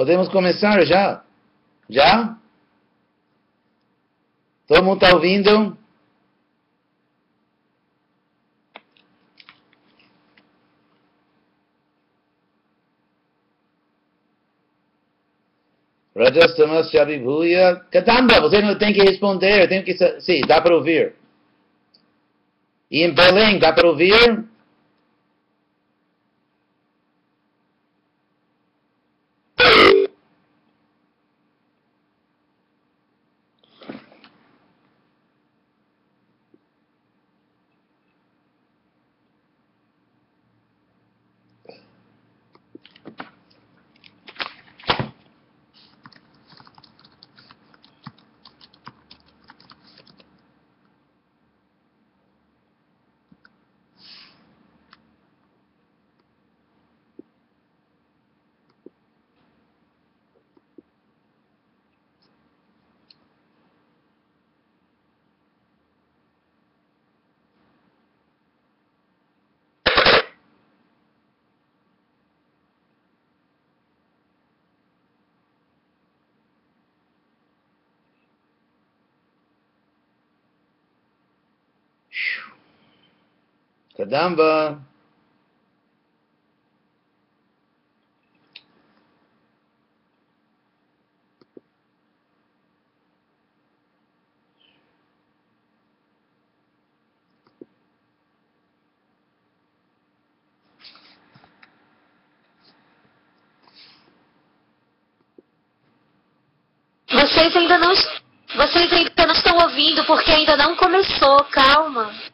Podemos começar já? Já? Todo mundo está ouvindo? Rajastamas Chabibhuya. Katamba, você não tem que responder, tem que. Sim, dá para ouvir. E em Belém, dá para ouvir? Kadamba. Vocês ainda não, vocês ainda não estão ouvindo porque ainda não começou, calma.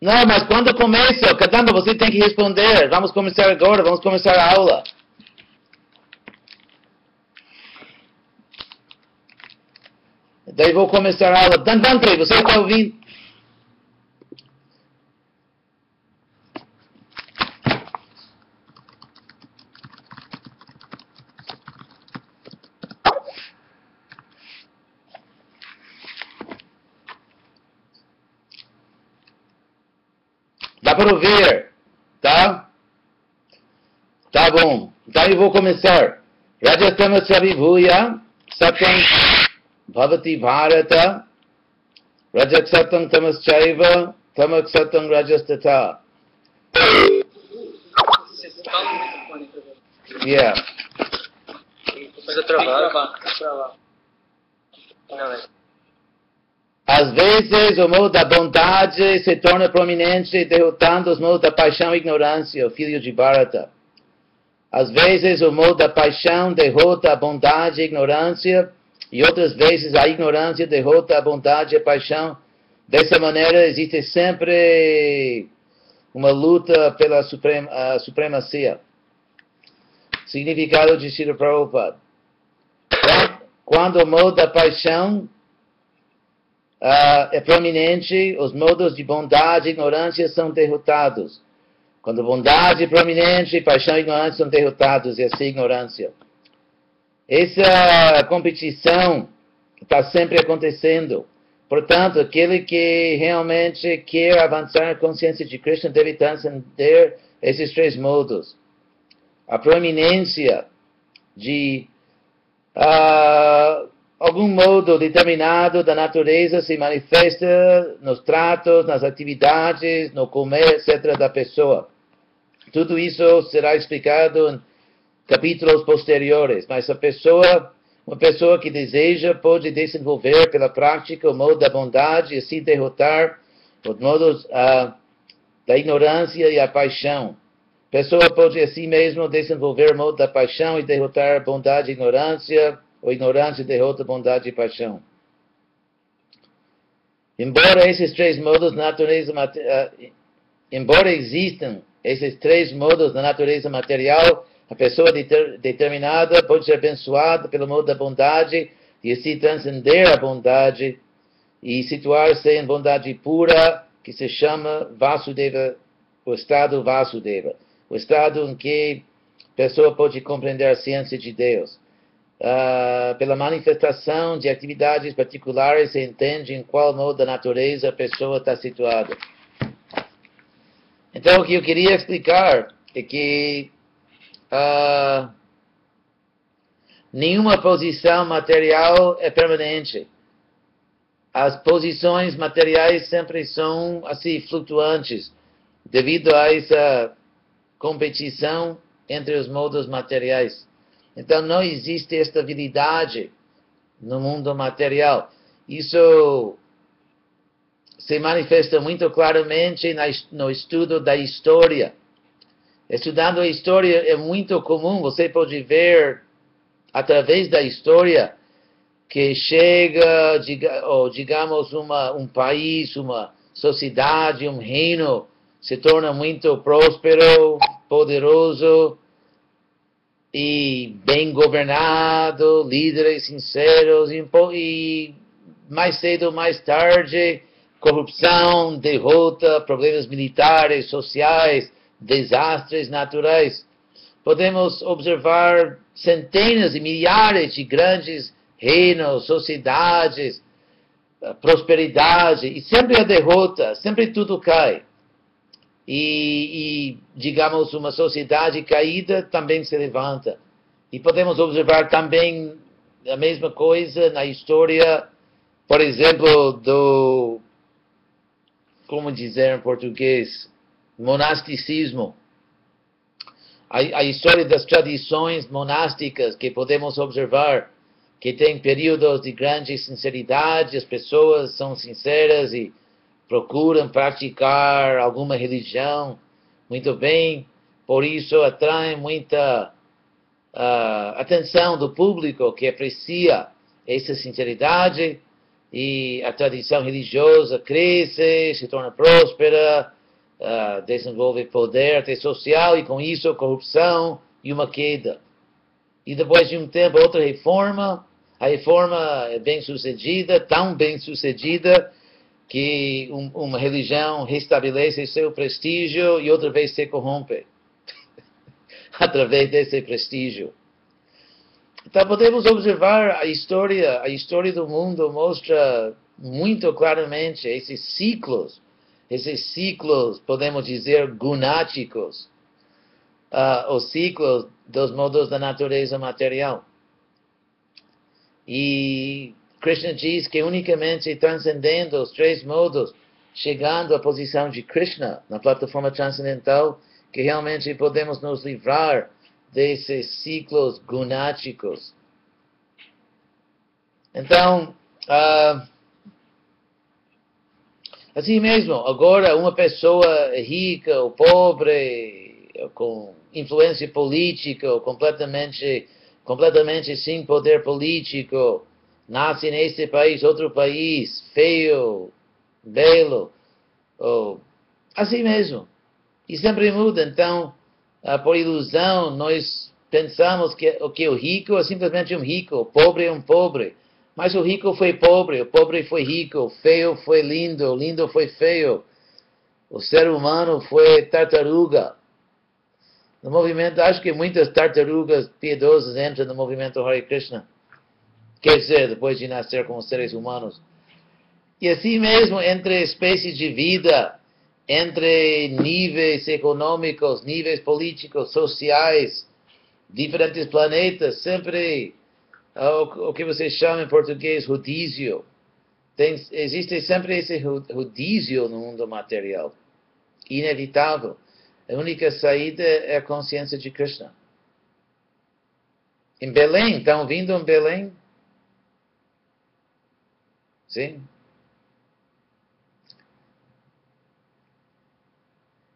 Não, mas quando começa, caramba, você tem que responder. Vamos começar agora, vamos começar a aula. Daí vou começar a aula. Dantante, você está ouvindo? Ouvir, tá? Tá bom. Então eu vou começar. Rajastama Savibhuya Satyam Bhavati Bharata Rajak Satyam Tamaschaiva Tamak Satyam Rajastata. Yeah. Travar. Não, é. Às vezes o modo da bondade se torna prominente, derrotando os modos da paixão e ignorância, o filho de Bharata. Às vezes o modo da paixão derrota a bondade e a ignorância, e outras vezes a ignorância derrota a bondade e a paixão. Dessa maneira existe sempre uma luta pela suprema, supremacia. Significado de Sri Prabhupada. Quando o modo da paixão uh, é prominente, os modos de bondade e ignorância são derrotados. Quando bondade é prominente, paixão e ignorância são derrotados, e assim ignorância. Essa competição está sempre acontecendo. Portanto, aquele que realmente quer avançar na consciência de Krishna deve transcender esses três modos. A proeminência de uh, algum modo determinado da natureza se manifesta nos tratos, nas atividades, no comer, etc. da pessoa. Tudo isso será explicado em capítulos posteriores, mas a pessoa, uma pessoa que deseja pode desenvolver pela prática o modo da bondade e assim derrotar os modos uh, da ignorância e a paixão. A pessoa pode assim mesmo desenvolver o modo da paixão e derrotar a bondade e ignorância, o ignorante derrota bondade e paixão. Embora esses três modos da natureza uh, embora existam esses três modos da natureza material, a pessoa deter, determinada pode ser abençoada pelo modo da bondade e assim transcender a bondade e situar-se em bondade pura, que se chama Vasudeva, o estado Vasudeva, o estado em que a pessoa pode compreender a ciência de Deus uh, pela manifestação de atividades particulares, se entende em qual modo da natureza a pessoa está situada. Então, o que eu queria explicar é que uh, nenhuma posição material é permanente. As posições materiais sempre são assim flutuantes, devido a essa competição entre os modos materiais. Então não existe estabilidade no mundo material. Isso se manifesta muito claramente no estudo da história. Estudando a história é muito comum, você pode ver através da história que chega, digamos, uma, um país, uma sociedade, um reino, se torna muito próspero, poderoso e bem governado, líderes sinceros, e, mais cedo ou mais tarde, corrupção, derrota, problemas militares, sociais, desastres naturais. Podemos observar centenas e milhares de grandes reinos, sociedades, prosperidade, e sempre a derrota, sempre tudo cai. E, e, digamos, uma sociedade caída também se levanta. E podemos observar também a mesma coisa na história, por exemplo, do, como dizer em português, monasticismo. A, a história das tradições monásticas que podemos observar que tem períodos de grande sinceridade, as pessoas são sinceras e procuram praticar alguma religião. Muito bem, por isso atraem muita uh, atenção do público que aprecia essa sinceridade e a tradição religiosa cresce, se torna próspera, uh, desenvolve poder até social e com isso corrupção e uma queda. E depois de um tempo outra reforma. A reforma é bem sucedida, tão bem sucedida, que um, uma religião restabelece seu prestígio e outra vez se corrompe através desse prestígio. Então podemos observar a história, a história do mundo mostra muito claramente esses ciclos, esses ciclos, podemos dizer, gunáticos, uh, os ciclos dos modos da natureza material. E Krishna diz que unicamente transcendendo os três modos, chegando à posição de Krishna na plataforma transcendental, que realmente podemos nos livrar desses ciclos gunáticos. Então, uh, assim mesmo, agora uma pessoa rica ou pobre, com influência política, ou completamente completamente sem poder político, nasce nesse país, outro país, feio, belo, ou assim mesmo. E sempre muda. Então, ah, por ilusão, nós pensamos que, que o rico é simplesmente um rico, o pobre é um pobre. Mas o rico foi pobre, o pobre foi rico, o feio foi lindo, o lindo foi feio. O ser humano foi tartaruga. No movimento, acho que muitas tartarugas piedosas entram no movimento Hare Krishna. Quer dizer, depois de nascer como seres humanos. E assim mesmo, entre espécies de vida, entre níveis econômicos, níveis políticos, sociais, diferentes planetas, sempre o, o que você chama em português rodízio. Tem, existe sempre esse rodízio no mundo material. Inevitável. A única saída é a consciência de Krishna. Em Belém, estão vindo em Belém? Sim?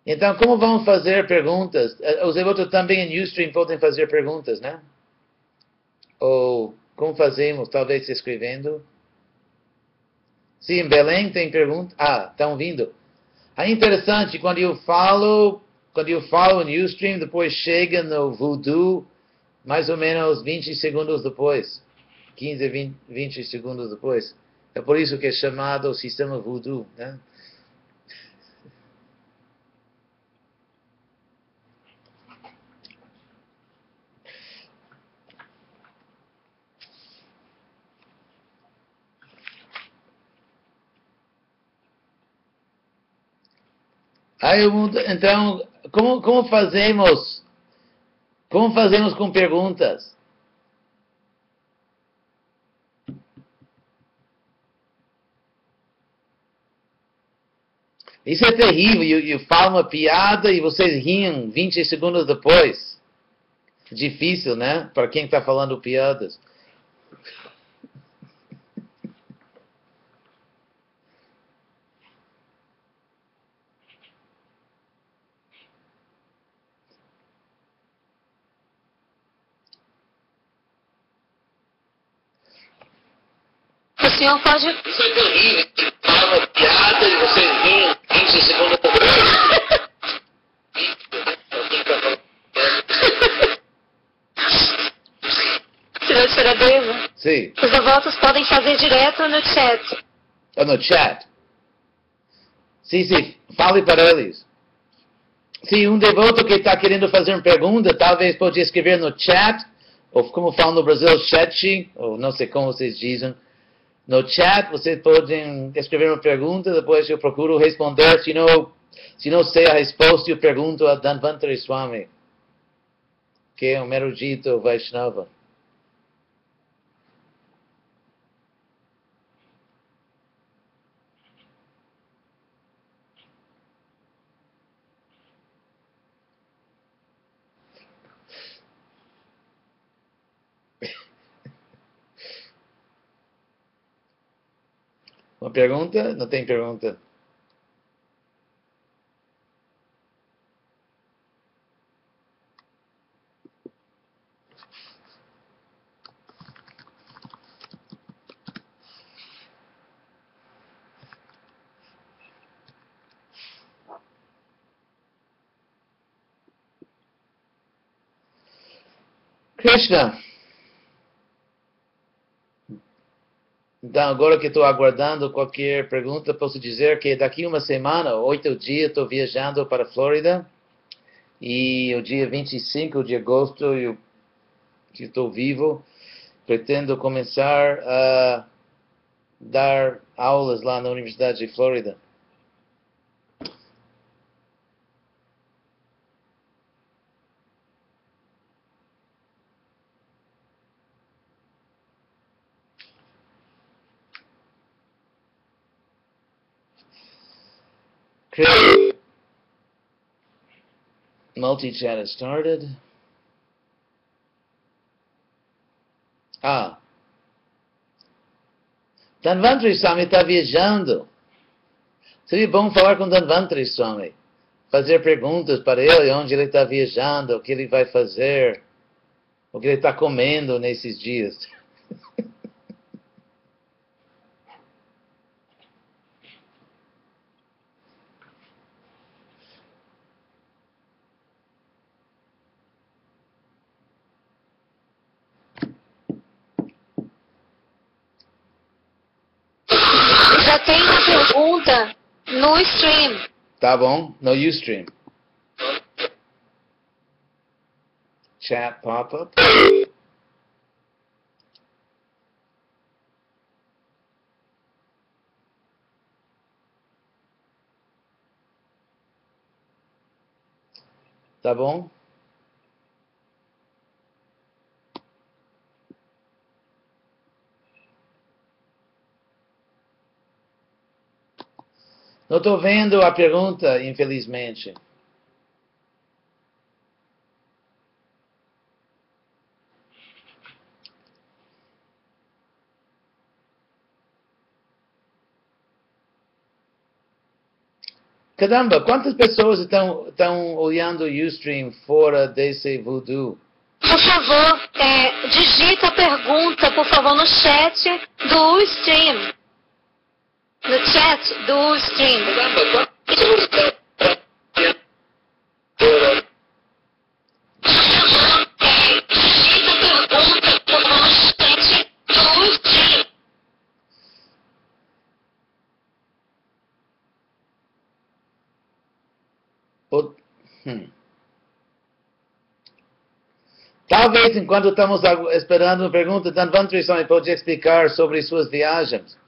Então, como vamos fazer perguntas? Eh, os devotos também em Ustream podem fazer perguntas, né? Ou como fazemos? Talvez escrevendo. Sim, em Belém tem pergunta. Ah, estão vindo. É interessante, quando eu falo quando eu falo no Ustream, depois chega no Voodoo, mais ou menos 20 segundos depois. 15, 20, 20 segundos depois. É por isso que é chamado o sistema Voodoo. Né? Aí, então, como, como fazemos? Como fazemos com perguntas? Isso é terrível. Eu, eu falo uma piada e vocês riem 20 segundos depois. Difícil, né? Para quem está falando piadas. O senhor pode. Isso é terrível. Fala uma piada e vocês riem 20 segundos depois. Senhor Tiradeva, Sim. os devotos podem fazer direto no chat. Ou no chat. Sim, sim. Fale para eles. Se um devoto que está querendo fazer uma pergunta, talvez pode escrever no chat, ou como falam no Brasil, chat, ou não sei como vocês dizem. No chat, vocês podem escrever uma pergunta, depois eu procuro responder. Se não, se não sei a resposta, eu pergunto a Dhanvantari Swami, que é um erudito Vaishnava. Uma pergunta? Não tem pergunta. Krishna. Então, agora que estou aguardando qualquer pergunta, posso dizer que daqui uma semana, oito dias, estou viajando para a Flórida. E o dia 25 de agosto, eu estou vivo, pretendo começar a dar aulas lá na Universidade de Flórida. Chris, multi-chat has started. Ah. Dhanvantari Swami está viajando. Seria bom falar com Dhanvantari Swami. Fazer perguntas para ele, onde ele está viajando, o que ele vai fazer, o que ele está comendo nesses dias. Tá bom? No Ustream. Chat pop-up. Tá bom? Não estou vendo a pergunta, infelizmente. Caramba, quantas pessoas estão, estão olhando o Ustream fora desse voodoo? Por favor, é, digita a pergunta, por favor, no chat do stream. No chat do stream. O- hum. Talvez enquanto estamos esperando a pergunta, Dhanvantari Swami pode explicar sobre suas viagens.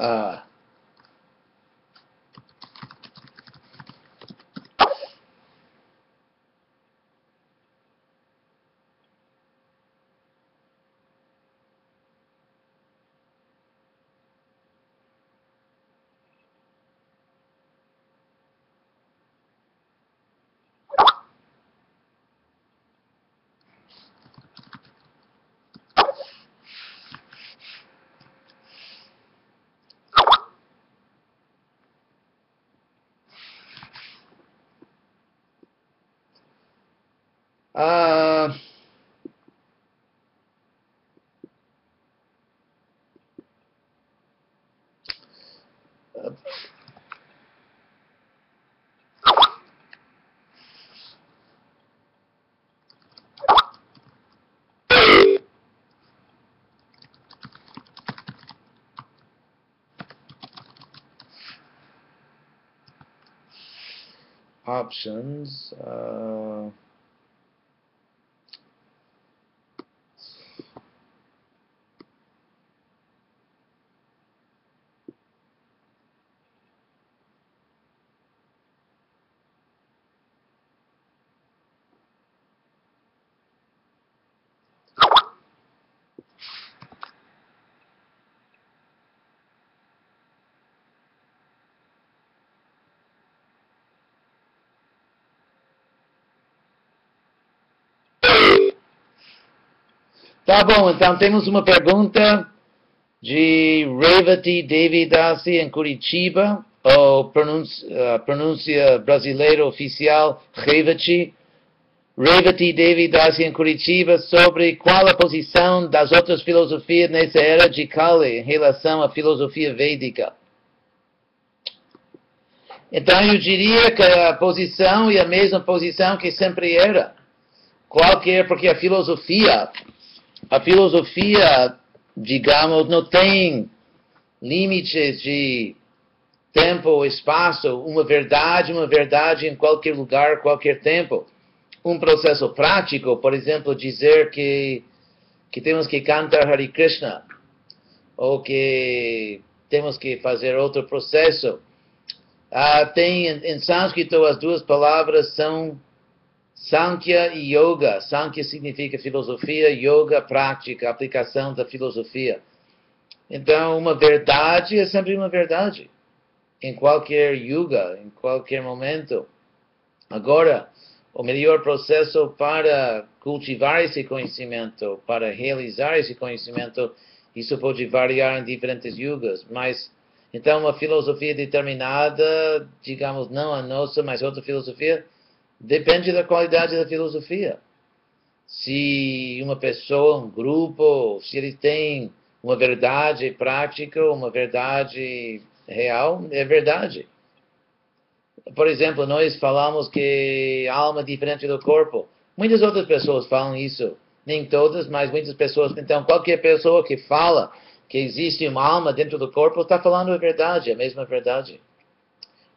Ah, ah, options. Uh, Tá bom, então temos uma pergunta de Revati Devidasi em Curitiba, ou pronúncia, pronúncia brasileira oficial Revati. Revati Devidasi em Curitiba sobre qual a posição das outras filosofias nessa era de Kali em relação à filosofia védica. Então eu diria que a posição é a mesma posição que sempre era. Qualquer, porque a filosofia a filosofia, digamos, não tem limites de tempo ou espaço, uma verdade, uma verdade em qualquer lugar, qualquer tempo. Um processo prático, por exemplo, dizer que, que temos que cantar Hare Krishna, ou que temos que fazer outro processo. Ah, tem em sânscrito as duas palavras são Sankhya e Yoga. Sankhya significa filosofia, Yoga, prática, aplicação da filosofia. Então, uma verdade é sempre uma verdade. Em qualquer yuga, em qualquer momento. Agora, o melhor processo para cultivar esse conhecimento, para realizar esse conhecimento, isso pode variar em diferentes yugas, mas então uma filosofia determinada, digamos, não a nossa, mas outra filosofia, Depende da qualidade da filosofia. Se uma pessoa, um grupo, se ele tem uma verdade prática, uma verdade real, é verdade. Por exemplo, nós falamos que a alma é diferente do corpo. Muitas outras pessoas falam isso. Nem todas, mas muitas pessoas. Então, qualquer pessoa que fala que existe uma alma dentro do corpo está falando a verdade, a mesma verdade.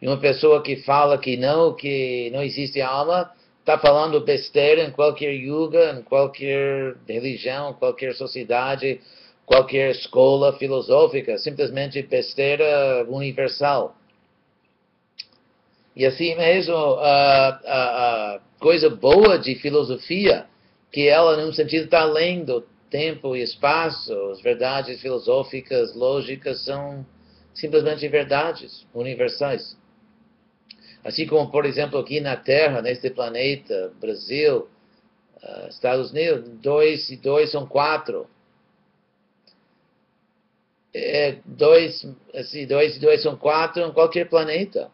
E uma pessoa que fala que não, que não existe alma, está falando besteira em qualquer yuga, em qualquer religião, qualquer sociedade, qualquer escola filosófica, simplesmente besteira universal. E assim mesmo, a, a, a coisa boa de filosofia, que ela, num sentido, está além do tempo e espaço, as verdades filosóficas, lógicas, são simplesmente verdades universais. Assim como, por exemplo, aqui na Terra, neste planeta, Brasil, uh, Estados Unidos, dois e dois são quatro. É, dois, assim, dois e dois são quatro em qualquer planeta.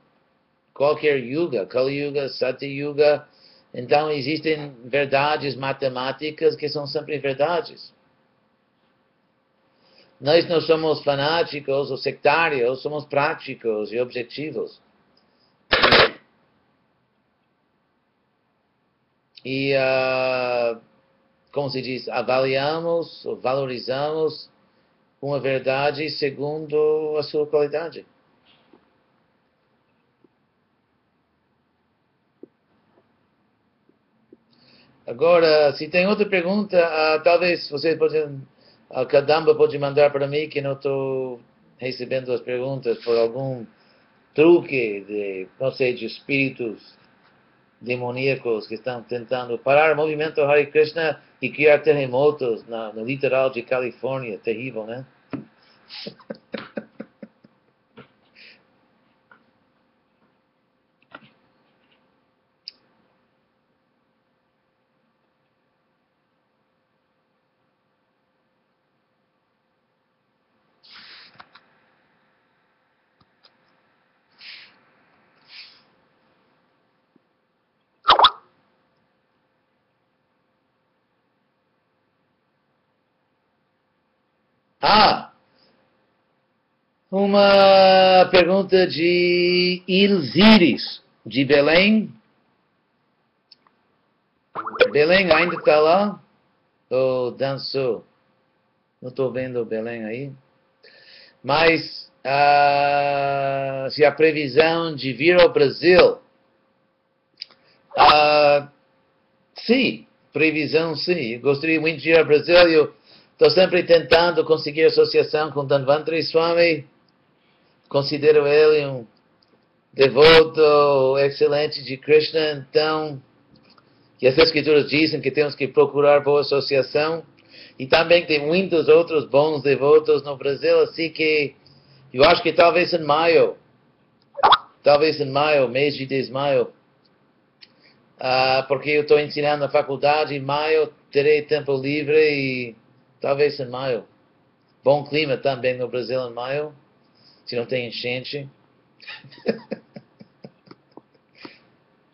Qualquer yuga, Kali Yuga, Sati Yuga. Então, existem verdades matemáticas que são sempre verdades. Nós não somos fanáticos ou sectários, somos práticos e objetivos. E, uh, como se diz, avaliamos, valorizamos uma verdade segundo a sua qualidade. Agora, se tem outra pergunta, uh, talvez vocês podem, a Kadamba pode mandar para mim, que não estou recebendo as perguntas por algum truque de, não sei, de espíritos demoníacos que estão tentando parar o movimento Hare Krishna e criar terremotos na, no litoral de Califórnia. Terrível, né? Ah! Uma pergunta de Ilziris, de Belém. Belém ainda está lá? Ou dançou? Não estou vendo Belém aí. Mas ah, se a previsão de vir ao Brasil. ah, sim, previsão sim. Eu gostaria muito de ir ao Brasil. Eu estou sempre tentando conseguir associação com Dhanvantari Swami. Considero ele um devoto excelente de Krishna. Então, e as escrituras dizem que temos que procurar boa associação. E também tem muitos outros bons devotos no Brasil, assim que eu acho que talvez em maio, talvez em maio, mês de 10 de maio, ah, porque eu estou ensinando na faculdade, em maio terei tempo livre e talvez em maio. Bom clima também no Brasil em maio, se não tem enchente.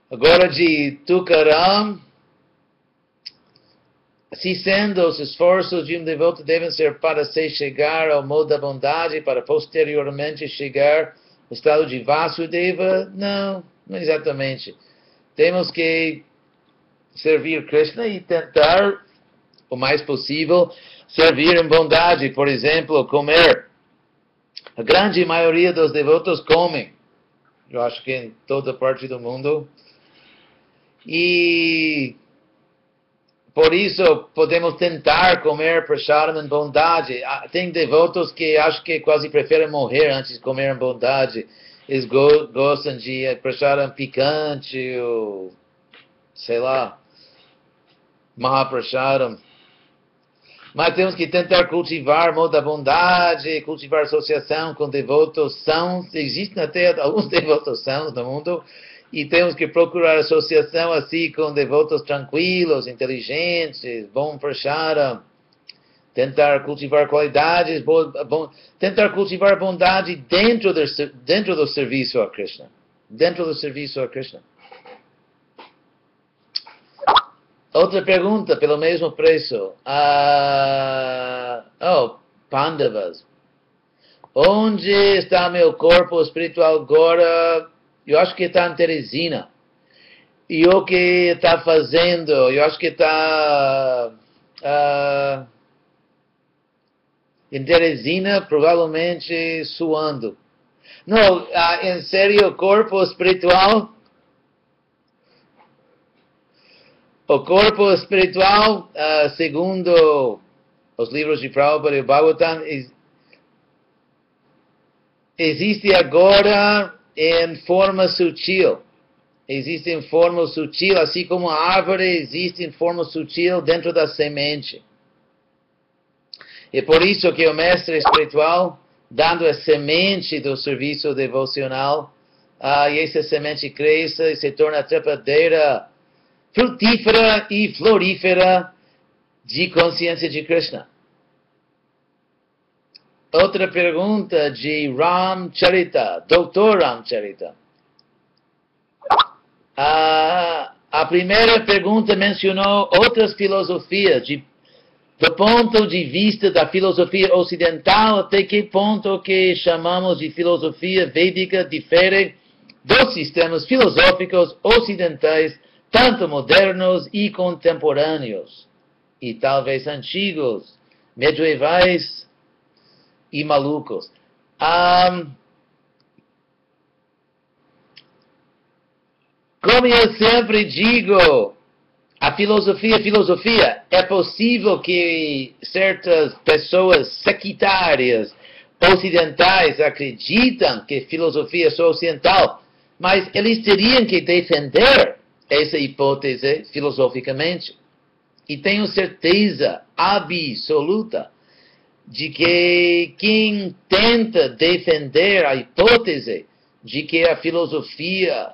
Agora de Tucaram, se sendo os esforços de um devoto devem ser para se chegar ao modo da bondade, para posteriormente chegar ao estado de Vasudeva, não, não exatamente. Temos que servir Krishna e tentar o mais possível servir em bondade, por exemplo, comer. A grande maioria dos devotos comem, eu acho que em toda parte do mundo. E por isso podemos tentar comer prasadam em bondade. Ah, Tem devotos que acho que quase preferem morrer antes de comer em bondade. Eles go gostam de prasadam picante ou sei lá, Mahaprasadam. Mas temos que tentar cultivar modo da bondade, cultivar associação com devotos sãos. Existem até alguns devotos sãos no mundo. E temos que procurar associação assim com devotos tranquilos, inteligentes, bom prasadam. Tentar cultivar qualidades, bo, tentar cultivar bondade dentro do, dentro do serviço a Krishna. Dentro do serviço a Krishna. Outra pergunta, pelo mesmo preço. Ah, oh, Pandavas. Onde está meu corpo espiritual agora? Eu acho que está em Teresina. E o que está fazendo? Eu acho que está ah, em Teresina, provavelmente suando. Não, ah, em o corpo espiritual O corpo espiritual, uh, segundo os livros de Prabhupada e Bhagavatam, existe agora em forma sutil. Existe em forma sutil, assim como a árvore existe em forma sutil dentro da semente. E por isso que o mestre espiritual, dando a semente do serviço devocional, uh, e essa semente cresce e se torna trepadeira frutífera e florífera de consciência de Krishna. Outra pergunta de Ram Charita, Dr. Ram Charita. A, a primeira pergunta mencionou outras filosofias, de, do ponto de vista da filosofia ocidental, até que ponto que chamamos de filosofia védica difere dos sistemas filosóficos ocidentais tanto modernos e contemporâneos, e talvez antigos, medievais e malucos. Um, como eu sempre digo, a filosofia, filosofia, é possível que certas pessoas sectárias ocidentais acreditam que filosofia é só ocidental, mas eles teriam que defender essa hipótese filosoficamente. E tenho certeza absoluta de que quem tenta defender a hipótese de que a filosofia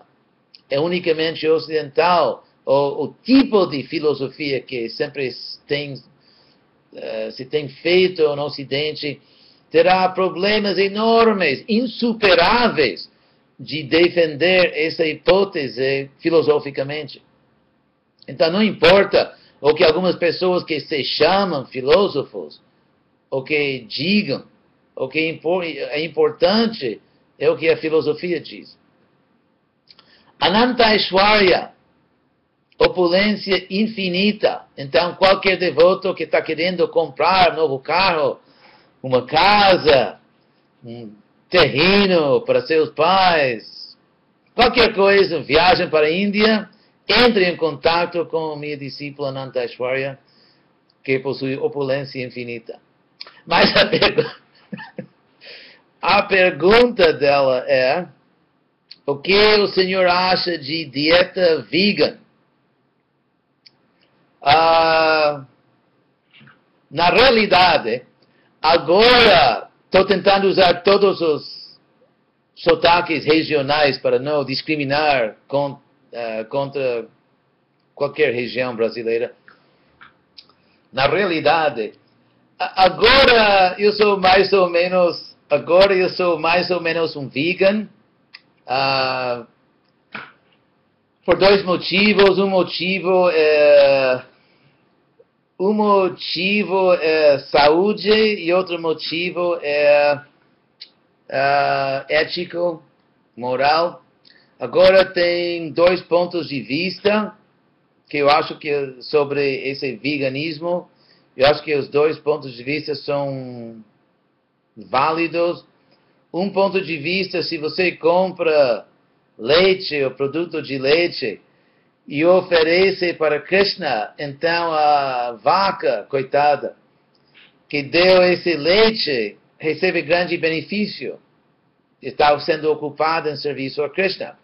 é unicamente ocidental, ou o tipo de filosofia que sempre tem, uh, se tem feito no Ocidente, terá problemas enormes, insuperáveis, de defender essa hipótese filosoficamente. Então, não importa o que algumas pessoas que se chamam filósofos, o que digam, o que é importante é o que a filosofia diz. Ananta Aishwarya, opulência infinita. Então, qualquer devoto que está querendo comprar um novo carro, uma casa, um terreno para seus pais, qualquer coisa, viagem para a Índia, entre em contato com minha discípula Anantashwarya, que possui opulência infinita. Mas a, a pergunta dela é: o que o senhor acha de dieta vegan? Ah, na realidade, agora estou tentando usar todos os sotaques regionais para não discriminar com, uh, contra qualquer região brasileira. Na realidade, agora eu sou mais ou menos, agora eu sou mais ou menos um vegan. Uh, por dois motivos. Um motivo é um motivo é saúde e outro motivo é uh, ético, moral. Agora tem dois pontos de vista que eu acho que sobre esse veganismo, eu acho que os dois pontos de vista são válidos. Um ponto de vista, se você compra leite ou produto de leite, e oferece para Krishna, então a vaca, coitada, que deu esse leite, recebe grande benefício. Está sendo ocupada em serviço a Krishna.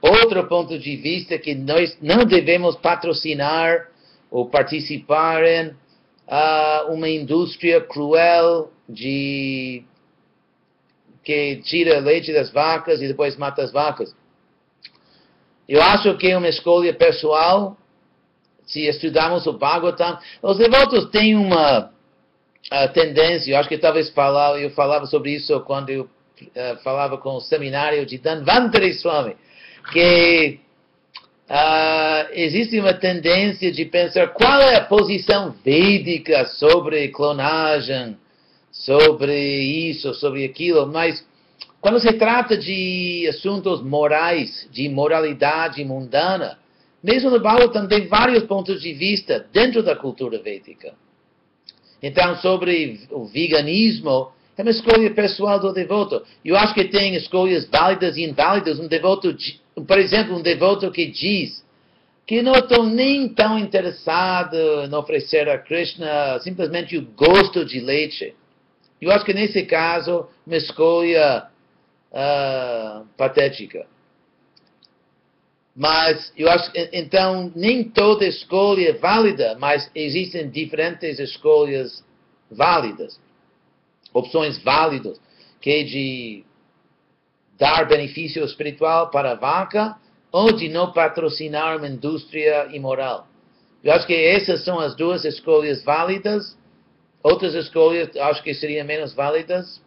Outro ponto de vista é que nós não devemos patrocinar ou participar em uh, uma indústria cruel de que tira leite das vacas e depois mata as vacas. Eu acho que é uma escolha pessoal. Se estudarmos o Bhagavatam, os devotos têm uma uh, tendência, eu acho que talvez falar, eu falava sobre isso quando eu uh, falava com o seminário de Dhanvantari Swami, que uh, existe uma tendência de pensar qual é a posição védica sobre clonagem, sobre isso, sobre aquilo, mas quando se trata de assuntos morais, de moralidade mundana, mesmo no Bhagavatam tem vários pontos de vista dentro da cultura védica. Então, sobre o veganismo, é uma escolha pessoal do devoto. Eu acho que tem escolhas válidas e inválidas. Um devoto, por exemplo, um devoto que diz que não estou nem tão interessado em oferecer a Krishna simplesmente o gosto de leite. Eu acho que nesse caso, uma escolha uh, patética. Mas eu acho então nem toda escolha é válida, mas existem diferentes escolhas válidas, opções válidas, que é de dar benefício espiritual para a vaca ou de não patrocinar uma indústria imoral. Eu acho que essas são as duas escolhas válidas. Outras escolhas acho que seriam menos válidas.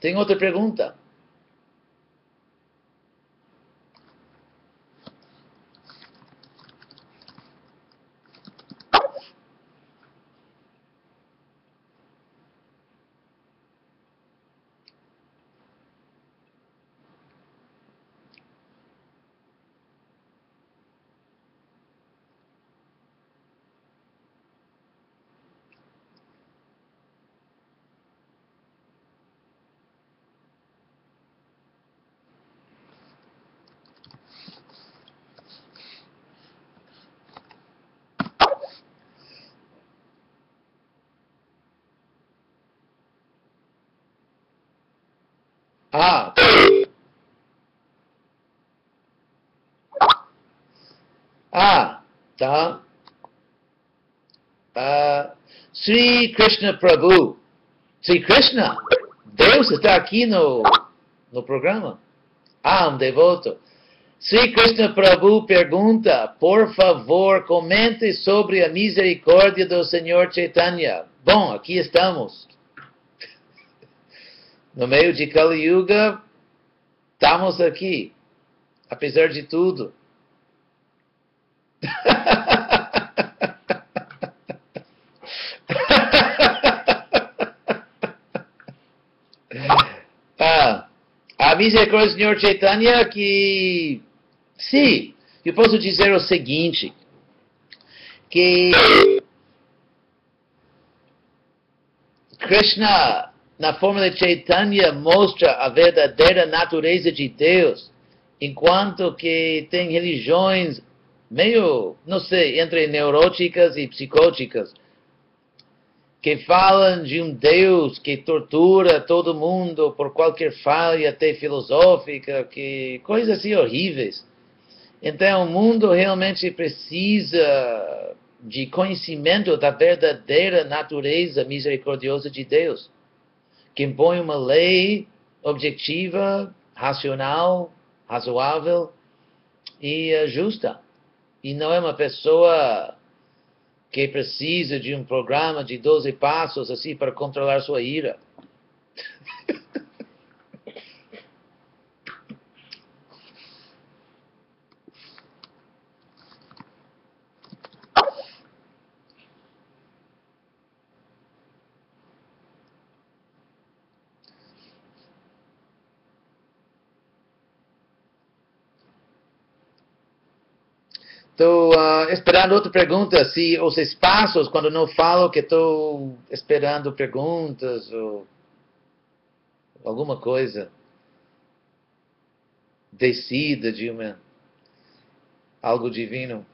Tem outra pergunta? Tá. Ah, Sri Krishna Prabhu. Sri Krishna, Deus está aqui no, no programa. Ah, um devoto. Sri Krishna Prabhu pergunta, por favor, comente sobre a misericórdia do Senhor Chaitanya. Bom, aqui estamos. No meio de Kali Yuga, estamos aqui, apesar de tudo. misericórdia do Senhor Chaitanya que, sim, eu posso dizer o seguinte, que Krishna, na forma de Chaitanya, mostra a verdadeira natureza de Deus, enquanto que tem religiões meio, não sei, entre neuróticas e psicóticas, que falam de um Deus que tortura todo mundo por qualquer falha, até filosófica, que coisas assim horríveis. Então, o mundo realmente precisa de conhecimento da verdadeira natureza misericordiosa de Deus, que impõe uma lei objetiva, racional, razoável e uh, justa. E não é uma pessoa que precisa de um programa de 12 passos assim para controlar sua ira. Estou esperando outra pergunta, se os espaços, quando não falo que estou esperando perguntas ou alguma coisa, descida de uma, algo divino.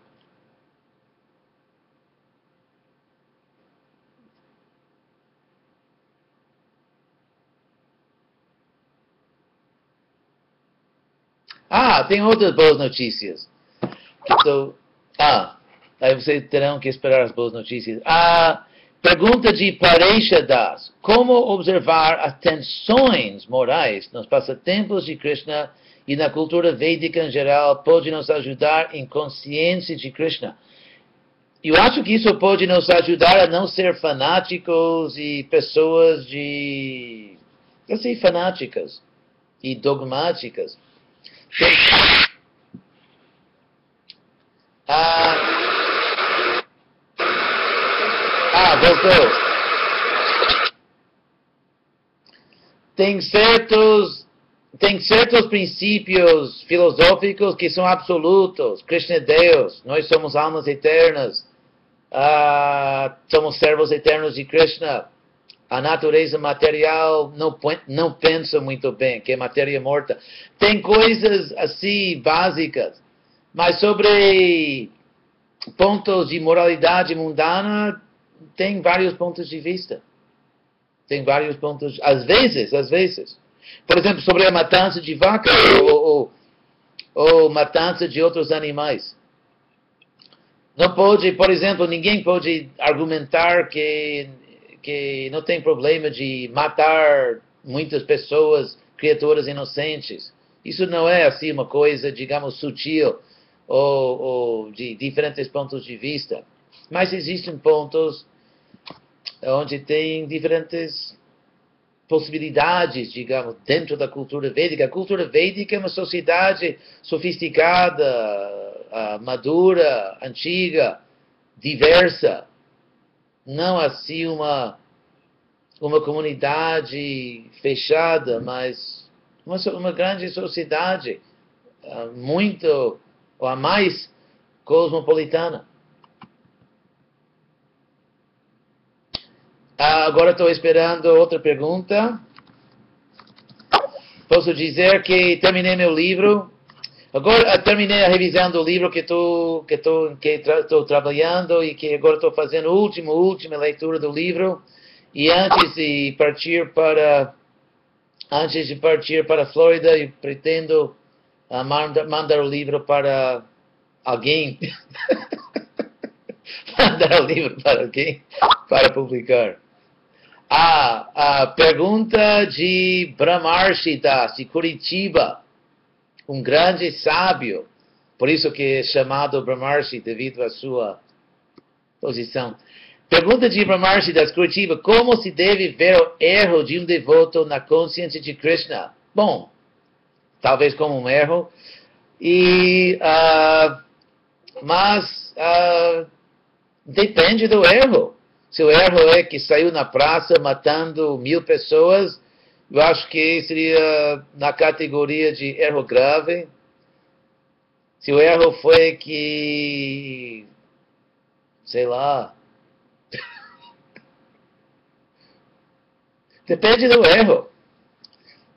Ah, tem outras boas notícias. Então, ah, aí vocês terão que esperar as boas notícias. A pergunta de Pareisha Das. Como observar as tensões morais nos passatempos de Krishna e na cultura védica em geral pode nos ajudar em consciência de Krishna? Eu acho que isso pode nos ajudar a não ser fanáticos e pessoas de, assim, fanáticas e dogmáticas. Ah, voltou. Tem certos, tem certos princípios filosóficos que são absolutos. Krishna é Deus, nós somos almas eternas, ah, somos servos eternos de Krishna. A natureza material não, não pensa muito bem, que é matéria morta. Tem coisas assim básicas mas sobre pontos de moralidade mundana, tem vários pontos de vista. Tem vários pontos, às vezes, às vezes. Por exemplo, sobre a matança de vacas ou, ou, ou matança de outros animais. Não pode, por exemplo, ninguém pode argumentar que, que não tem problema de matar muitas pessoas, criaturas inocentes. Isso não é assim uma coisa, digamos, sutil ou, ou de diferentes pontos de vista. Mas existem pontos onde tem diferentes possibilidades, digamos, dentro da cultura védica. A cultura védica é uma sociedade sofisticada, ah, madura, antiga, diversa. Não assim uma, uma comunidade fechada, mas uma, uma grande sociedade uh, muito ou a mais cosmopolitana. Agora estou esperando outra pergunta. Posso dizer que terminei meu livro. Agora terminei a revisão do livro que estou que estou que estou trabalhando e que agora estou fazendo a última última leitura do livro. E antes de partir para antes de partir para a Flórida e pretendo uh, manda, mandar o livro para alguém. mandar o livro para alguém para publicar. A, pergunta de Brahmarshita, de Curitiba, um grande sábio, por isso que é chamado Brahmarshi devido à sua posição. Pergunta de Brahmarshi das Curitiba, como se deve ver o erro de um devoto na consciência de Krishna? Bom, talvez como um erro, e, uh, mas uh, depende do erro. Se o erro é que saiu na praça matando mil pessoas, eu acho que seria na categoria de erro grave. Se o erro foi que, sei lá, depende do erro.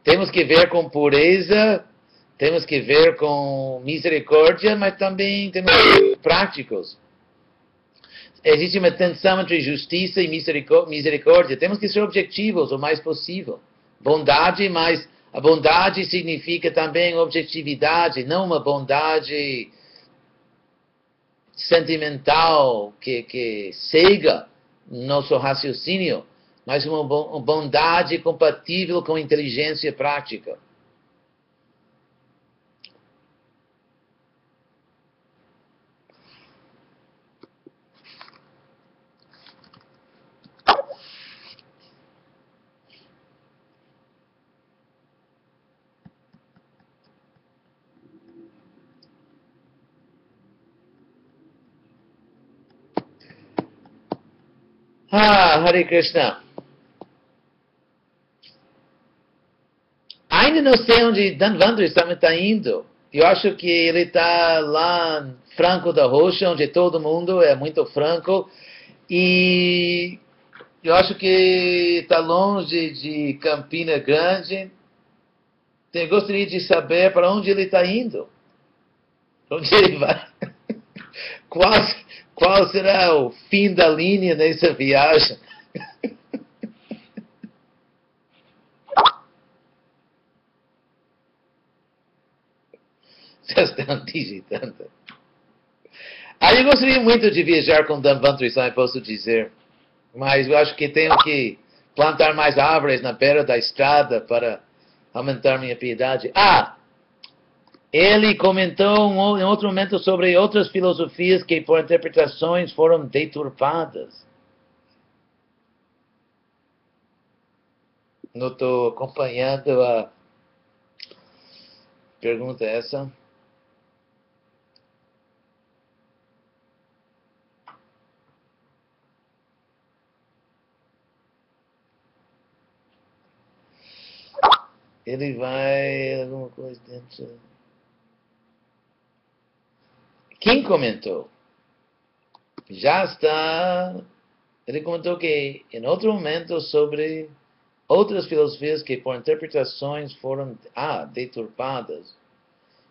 Temos que ver com pureza, temos que ver com misericórdia, mas também temos que ser práticos. Existe uma tensão entre justiça e misericórdia. Temos que ser objetivos o mais possível. Bondade, mas a bondade significa também objetividade, não uma bondade sentimental que, que cega nosso raciocínio, mas uma bondade compatível com inteligência prática. Ah, Hare Krishna. Ainda não sei onde Danvandri está indo. Eu acho que ele está lá em Franco da Rocha, onde todo mundo é muito franco. E eu acho que está longe de Campina Grande. Eu gostaria de saber para onde ele está indo. Onde ele vai? Qual, qual será o fim da linha nessa viagem? Já estão digitando. Ah, eu gostaria muito de viajar com Danvantri Sai, posso dizer. Mas eu acho que tenho que plantar mais árvores na beira da estrada para aumentar minha piedade. Ah! Ele comentou em outro momento sobre outras filosofias que, por interpretações, foram deturpadas. Não estou acompanhando a pergunta essa. Ele vai alguma coisa dentro. Quem comentou? Já está. Ele comentou que em outro momento sobre outras filosofias que por interpretações foram ah, deturpadas.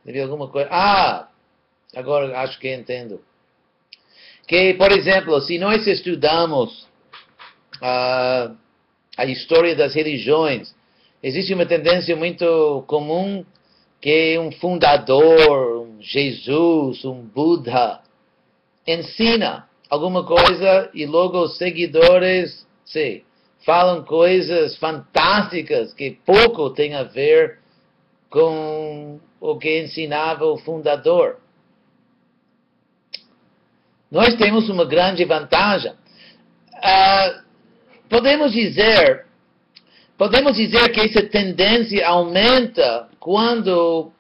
Ele alguma coisa. Ah! Agora acho que entendo. Que, por exemplo, se nós estudamos uh, a história das religiões, existe uma tendência muito comum que um fundador, um Jesus, um Buda, ensina alguma coisa e logo os seguidores sim, falam coisas fantásticas que pouco tem a ver com o que ensinava o fundador. Nós temos uma grande vantagem. Uh, podemos dizer Podemos dizer que essa tendência aumenta quando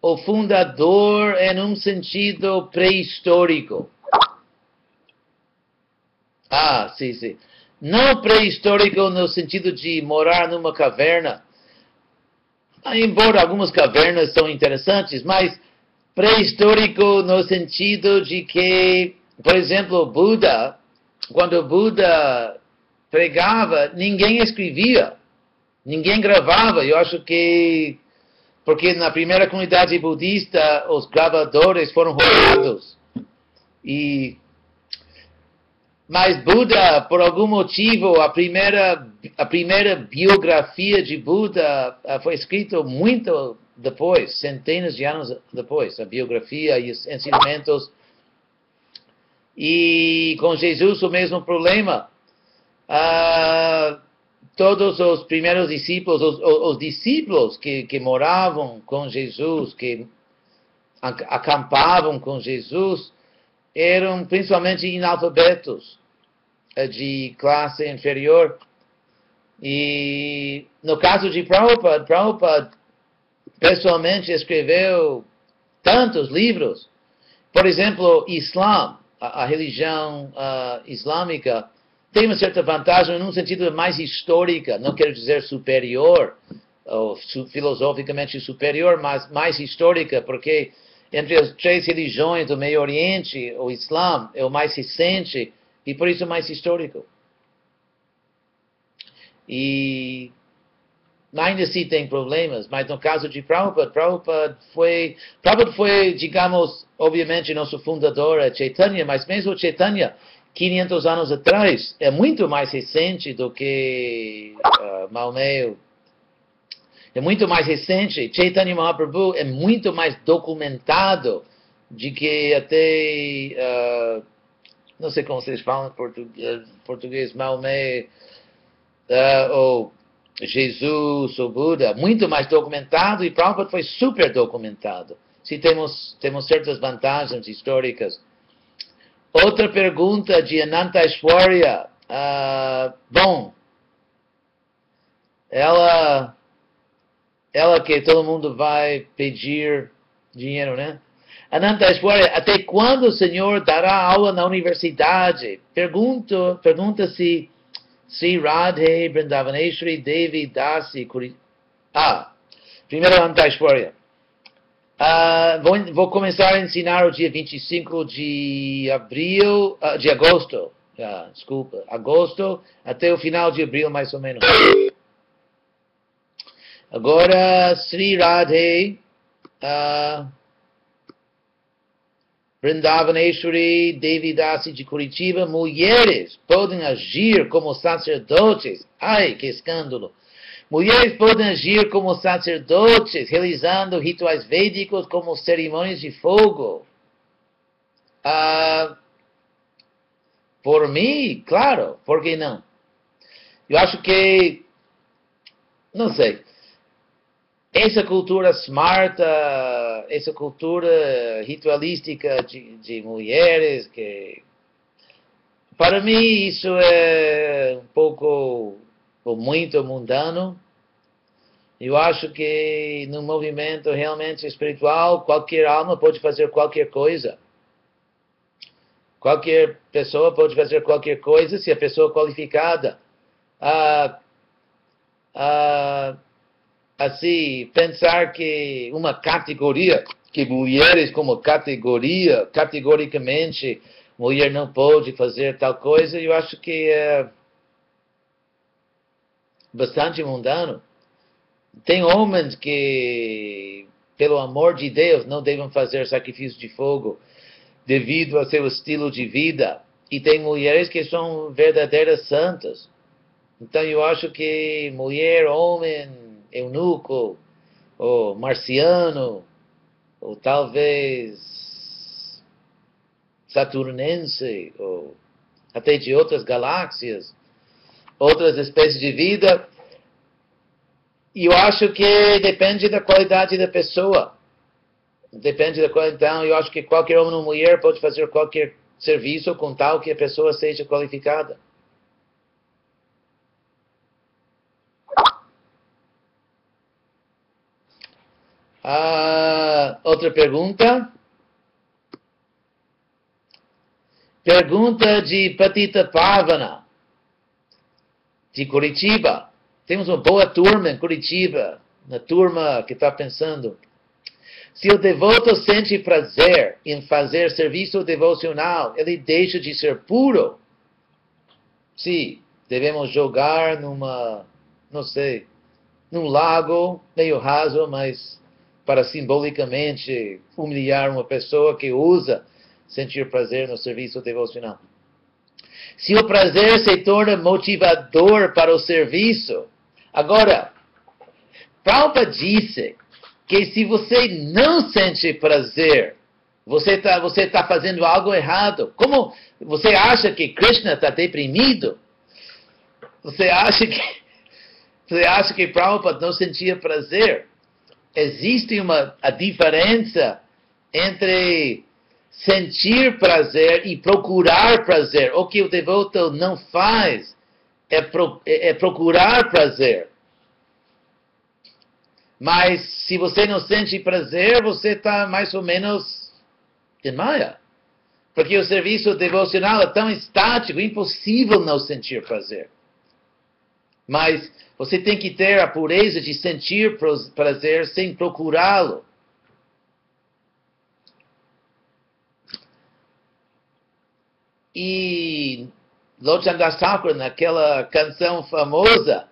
o fundador é num sentido pré-histórico. Ah, sim, sim. Não pré-histórico no sentido de morar numa caverna. Ah, embora algumas cavernas são interessantes, mas pré-histórico no sentido de que, por exemplo, Buda, quando Buda pregava, ninguém escrevia. Ninguém gravava. Eu acho que porque na primeira comunidade budista os gravadores foram roubados. E Mas Buda, por algum motivo, a primeira, a primeira biografia de Buda uh, foi escrita muito depois, centenas de anos depois, a biografia e os ensinamentos. E com Jesus o mesmo problema. Uh, todos os primeiros discípulos, os, os discípulos que, que moravam com Jesus, que acampavam com Jesus, eram principalmente inalfabetos eh, de classe inferior. E no caso de Prabhupada, Prabhupada pessoalmente escreveu tantos livros. Por exemplo, Islã, a, a religião uh, islâmica, tem uma certa vantagem num sentido mais histórica, não quero dizer superior, ou su filosoficamente superior, mas mais histórica, porque entre as três religiões do Meio Oriente, o Islã é o mais recente e por isso mais histórico. E ainda assim tem problemas, mas no caso de Prabhupada, Prabhupada foi, Prabhupada foi, digamos, obviamente nosso fundador é Chaitanya, mas mesmo Chaitanya 500 anos atrás, é muito mais recente do que uh, Maomé. É muito mais recente. Chaitanya Mahaprabhu é muito mais documentado de que até, uh, não sei como vocês falam em português, português Maomé, uh, ou Jesus, ou Buda, muito mais documentado e Prabhupada foi super documentado. Se temos, temos certas vantagens históricas Outra pergunta de Ananta Ishwarya. Uh, bom, ela, ela que todo mundo vai pedir dinheiro, né? Ananta Ishwarya, até quando o senhor dará aula na universidade? Pergunto, pergunta-se se Radhe Brindavaneshwari Devi Dasi Kuri... Ah, primeiro Ananta Ishwarya. Uh, vou, vou, começar a ensinar o dia 25 de abril, uh, de agosto, uh, desculpa, agosto, até o final de abril, mais ou menos. Agora, Sri Radhe, uh, Vrindavaneshwari, Devidasi de Curitiba, mulheres podem agir como sacerdotes. Ai, que escândalo! Mulheres podem agir como sacerdotes, realizando rituais védicos como cerimônias de fogo. Ah, por mim, claro, por que não? Eu acho que, não sei, essa cultura smart, essa cultura ritualística de, de mulheres, que para mim isso é um pouco ou muito mundano. Eu acho que no movimento realmente espiritual, qualquer alma pode fazer qualquer coisa. Qualquer pessoa pode fazer qualquer coisa se a pessoa é qualificada. Ah, ah, assim, pensar que uma categoria, que mulheres como categoria, categoricamente, mulher não pode fazer tal coisa, eu acho que é bastante mundano. Tem homens que, pelo amor de Deus, não devem fazer sacrifício de fogo devido ao seu estilo de vida. E tem mulheres que são verdadeiras santas. Então eu acho que mulher, homem, eunuco, ou marciano, ou talvez saturnense, ou até de outras galáxias, outras espécies de vida. E eu acho que depende da qualidade da pessoa. Depende da qualidade. Então, eu acho que qualquer homem ou mulher pode fazer qualquer serviço com tal que a pessoa seja qualificada. Ah, outra pergunta. Pergunta de Patita Pavana de Curitiba. Temos uma boa turma em Curitiba, na turma que está pensando. Se o devoto sente prazer em fazer serviço devocional, ele deixa de ser puro. Sim, devemos jogar numa, não sei, num lago meio raso, mas para simbolicamente humilhar uma pessoa que usa sentir prazer no serviço devocional. se o prazer se torna motivador para o serviço. Agora, Prabhupada disse que se você não sente prazer, você está você tá fazendo algo errado. Como você acha que Krishna está deprimido? Você acha que você acha que Prabhupada não sentia prazer? Existe uma a diferença entre sentir prazer e procurar prazer. O que o devoto não faz é, pro, é, é procurar prazer. Mas se você não sente prazer, você está mais ou menos em Maya. Porque o serviço devocional é tão estático, impossível não sentir prazer. Mas você tem que ter a pureza de sentir prazer sem procurá-lo. E Lochandas Thakur, naquela canção famosa,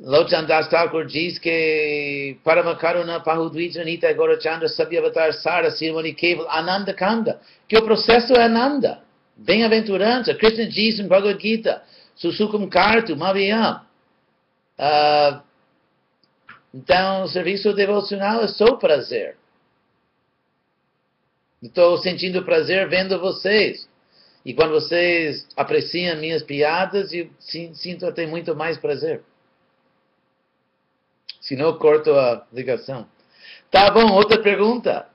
Lochandas Thakur diz que Paramakaruna Pahudvijranita Gorachandra Sabyavatar Sara Sirmani Keval Ananda Kanda, que o processo é Ananda, bem-aventurança. Krishna diz em Bhagavad Gita, Susukum Kartu Maviyam. Uh, então, o serviço devocional é só prazer. Estou sentindo prazer vendo vocês. E quando vocês apreciam minhas piadas, eu sinto até muito mais prazer. Se não, corto a ligação. Tá bom, outra pergunta.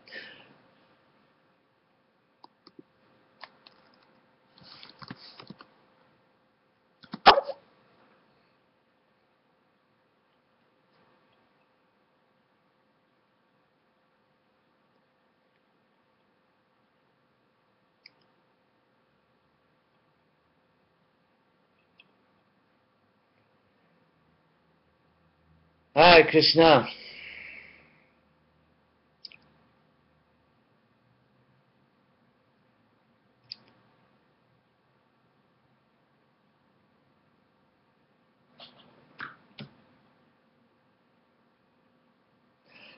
Ai, Krishna.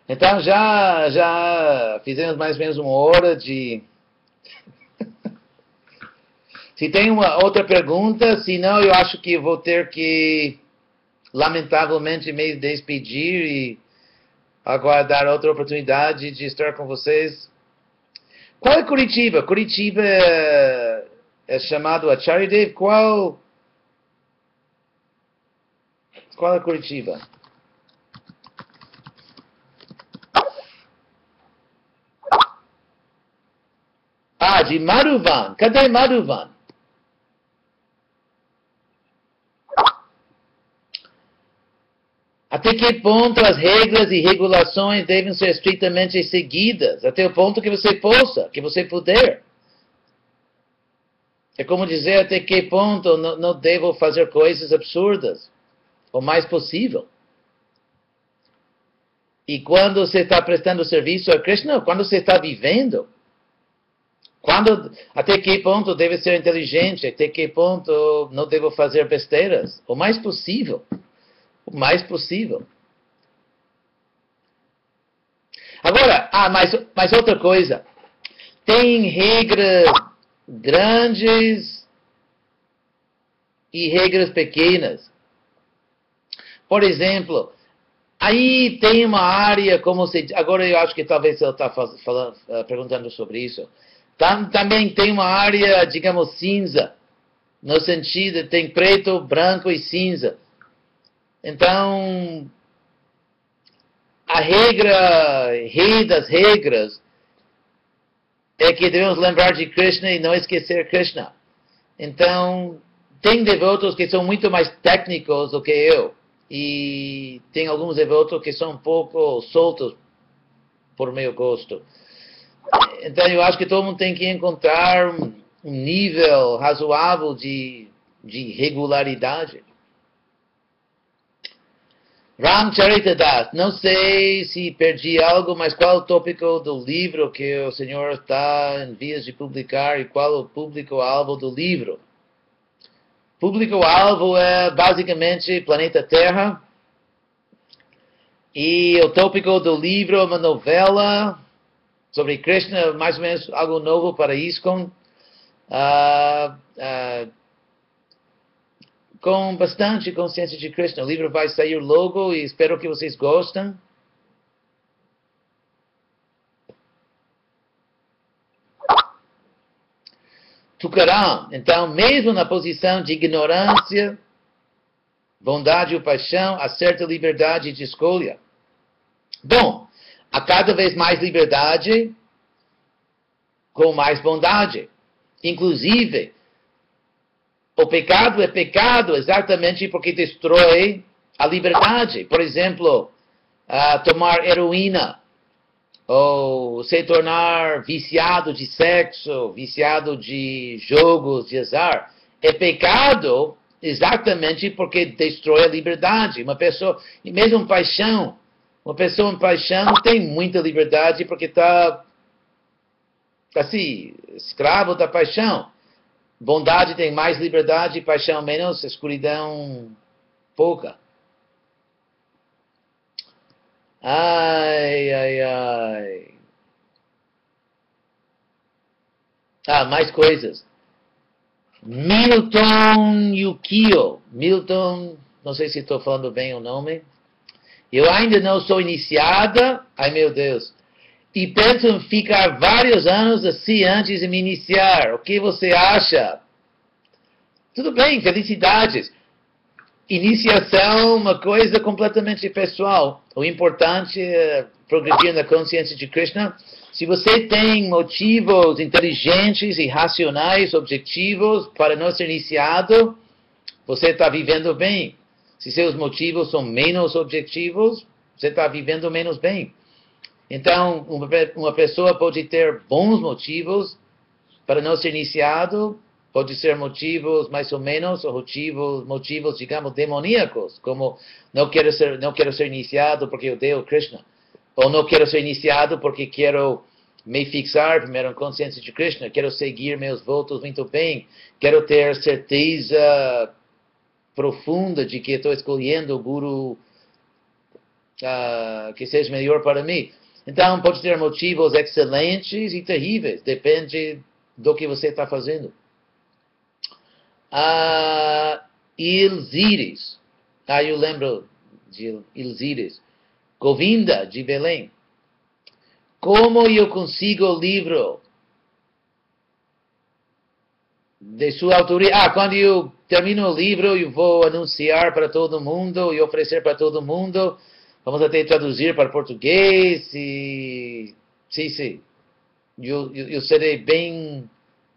Então já, já fizemos mais ou menos uma hora de. se tem uma outra pergunta, se não, eu acho que vou ter que lamentavelmente me despedir e aguardar outra oportunidade de estar com vocês. Qual é Curitiba? Curitiba é, é chamado Acharya Qual, qual é Curitiba? Ah, de Maruvan. Cadê Maruvan? Até que ponto as regras e regulações devem ser estritamente seguidas? Até o ponto que você possa, que você puder. É como dizer até que ponto não, não devo fazer coisas absurdas, o mais possível. E quando você está prestando serviço a Krishna, quando você está vivendo, quando, até que ponto deve ser inteligente, até que ponto não devo fazer besteiras, o mais possível o mais possível. Agora, ah, mais, mais outra coisa. Tem regras grandes e regras pequenas. Por exemplo, aí tem uma área como se. Agora eu acho que talvez ele está uh, perguntando sobre isso. Tam, também tem uma área, digamos, cinza. No sentido, tem preto, branco e cinza. Então, a regra, rei das regras, é que devemos lembrar de Krishna e não esquecer Krishna. Então, tem devotos que são muito mais técnicos do que eu. E tem alguns devotos que são um pouco soltos por meu gosto. Então, eu acho que todo mundo tem que encontrar um nível razoável de, de regularidade. Ramcharitadas, não sei se perdi algo, mas qual o tópico do livro que o senhor está em vias de publicar e qual o público-alvo do livro? Público-alvo é basicamente planeta Terra. E o tópico do livro é uma novela sobre Krishna, mais ou menos algo novo para ISKCON. Uh, uh, com bastante consciência de Krishna. O livro vai sair logo e espero que vocês gostem. Tukaram, então, mesmo na posição de ignorância, bondade ou paixão, há certa liberdade de escolha. Bom, há cada vez mais liberdade com mais bondade. Inclusive, o pecado é pecado exatamente porque destrói a liberdade. Por exemplo, uh, tomar heroína, ou se tornar viciado de sexo, viciado de jogos de azar. É pecado exatamente porque destrói a liberdade. Uma pessoa, e mesmo paixão, uma pessoa em paixão tem muita liberdade porque está assim, escravo da paixão. Bondade tem mais liberdade, paixão menos, escuridão pouca. Ai, ai, ai. Ah, mais coisas. Milton Yukio. Milton, não sei se estou falando bem o nome. Eu ainda não sou iniciada. Ai, meu Deus e penso em ficar vários anos assim antes de me iniciar. O que você acha? Tudo bem, felicidades. Iniciação, uma coisa completamente pessoal. O importante é progredir na consciência de Krishna. Se você tem motivos inteligentes e racionais, objetivos para não ser iniciado, você está vivendo bem. Se seus motivos são menos objetivos, você está vivendo menos bem. Então, uma pessoa pode ter bons motivos para não ser iniciado, pode ser motivos mais ou menos, ou motivos, motivos digamos, demoníacos, como não quero ser, não quero ser iniciado porque eu odeio Krishna, ou não quero ser iniciado porque quero me fixar primeiro em consciência de Krishna, quero seguir meus votos muito bem, quero ter certeza profunda de que estou escolhendo o guru uh, que seja melhor para mim. Então, pode ter motivos excelentes e terríveis, depende do que você está fazendo. Ah, Ilzires. Ah, eu lembro de Ilzires. Govinda, de Belém. Como eu consigo o livro de sua autoria? Ah, quando eu termino o livro, eu vou anunciar para todo mundo e oferecer para todo mundo Vamos até traduzir para português e... Sim, sim. Eu, eu, eu serei bem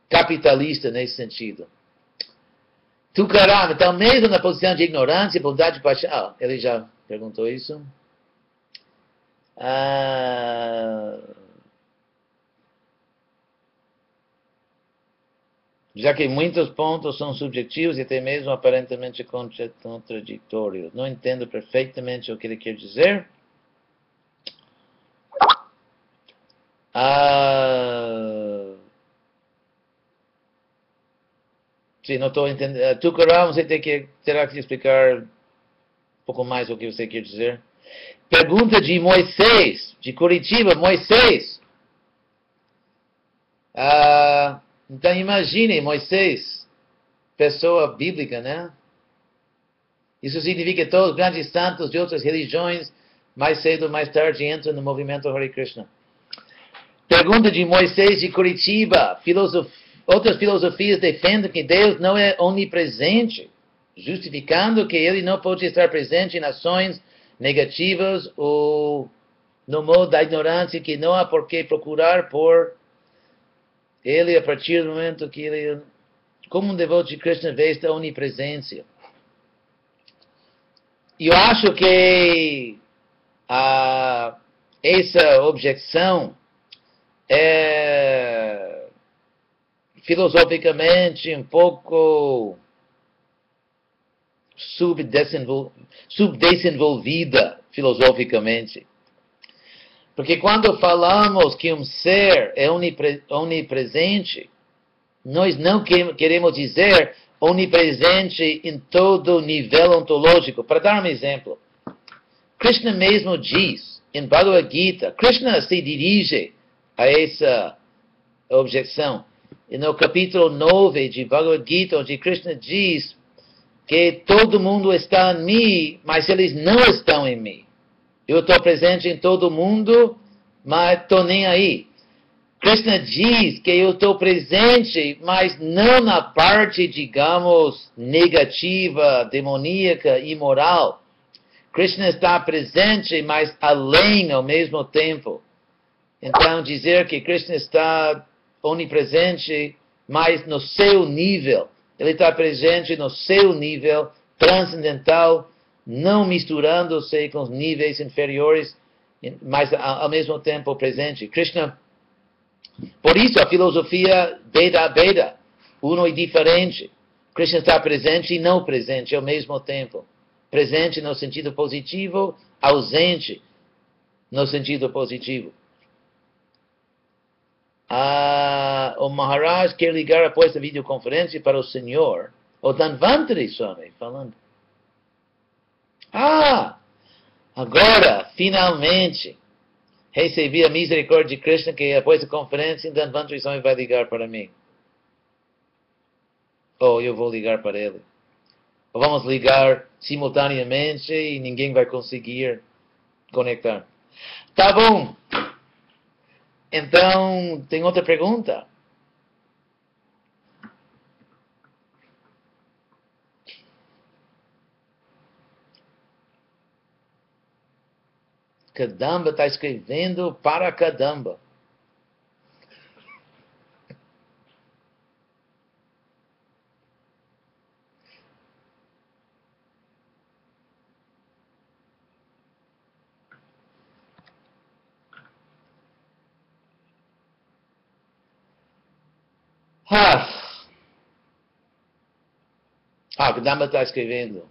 capitalista nesse sentido. Tukaram, então mesmo na posição de ignorância, bondade e paixão... Ah, ele já perguntou isso. Ah... já que muitos pontos são subjetivos e até mesmo aparentemente contraditórios. Não entendo perfeitamente o que ele quer dizer. Ah, sim, não estou entendendo. Ah, Tukaram, você tem que, terá que explicar um pouco mais o que você quer dizer. Pergunta de Moisés, de Curitiba, Moisés. Ah, então imagine Moisés, pessoa bíblica, né? Isso significa que todos os grandes santos de outras religiões, mais cedo ou mais tarde, entram no movimento Hare Krishna. Pergunta de Moisés de Curitiba. Filosof... Outras filosofias defendem que Deus não é onipresente, justificando que ele não pode estar presente em ações negativas ou no modo da ignorância que não há por que procurar por ele, a partir do momento que ele, como um devoto de Krishna, vê esta onipresença. E eu acho que a, essa objeção é filosoficamente um pouco subdesenvolvida filosoficamente. Porque quando falamos que um ser é onipresente, nós não queremos dizer onipresente em todo nível ontológico. Para dar um exemplo, Krishna mesmo diz em Bhagavad Gita, Krishna se dirige a essa objeção. E no capítulo 9 de Bhagavad Gita, onde Krishna diz que todo mundo está em mim, mas eles não estão em mim. Eu estou presente em todo mundo, mas estou nem aí. Krishna diz que eu estou presente, mas não na parte, digamos, negativa, demoníaca, imoral. Krishna está presente, mas além ao mesmo tempo. Então, dizer que Krishna está onipresente, mas no seu nível. Ele está presente no seu nível transcendental, não misturando-se com os níveis inferiores, mas ao mesmo tempo presente. Krishna, por isso a filosofia Veda Veda, uno e diferente. Krishna está presente e não presente ao mesmo tempo. Presente no sentido positivo, ausente no sentido positivo. Ah, o Maharaj quer ligar após a videoconferência para o Senhor. O Danvantari Swami falando. Ah, agora, finalmente, recebi a misericórdia de Krishna que após a conferência, Danvantari Swami vai ligar para mim. Ou eu vou ligar para ele. Ou vamos ligar simultaneamente e ninguém vai conseguir conectar. Tá bom. Então, tem outra pergunta? Kadamba está escrevendo para Kadamba. Ah, ah o Dama está escrevendo.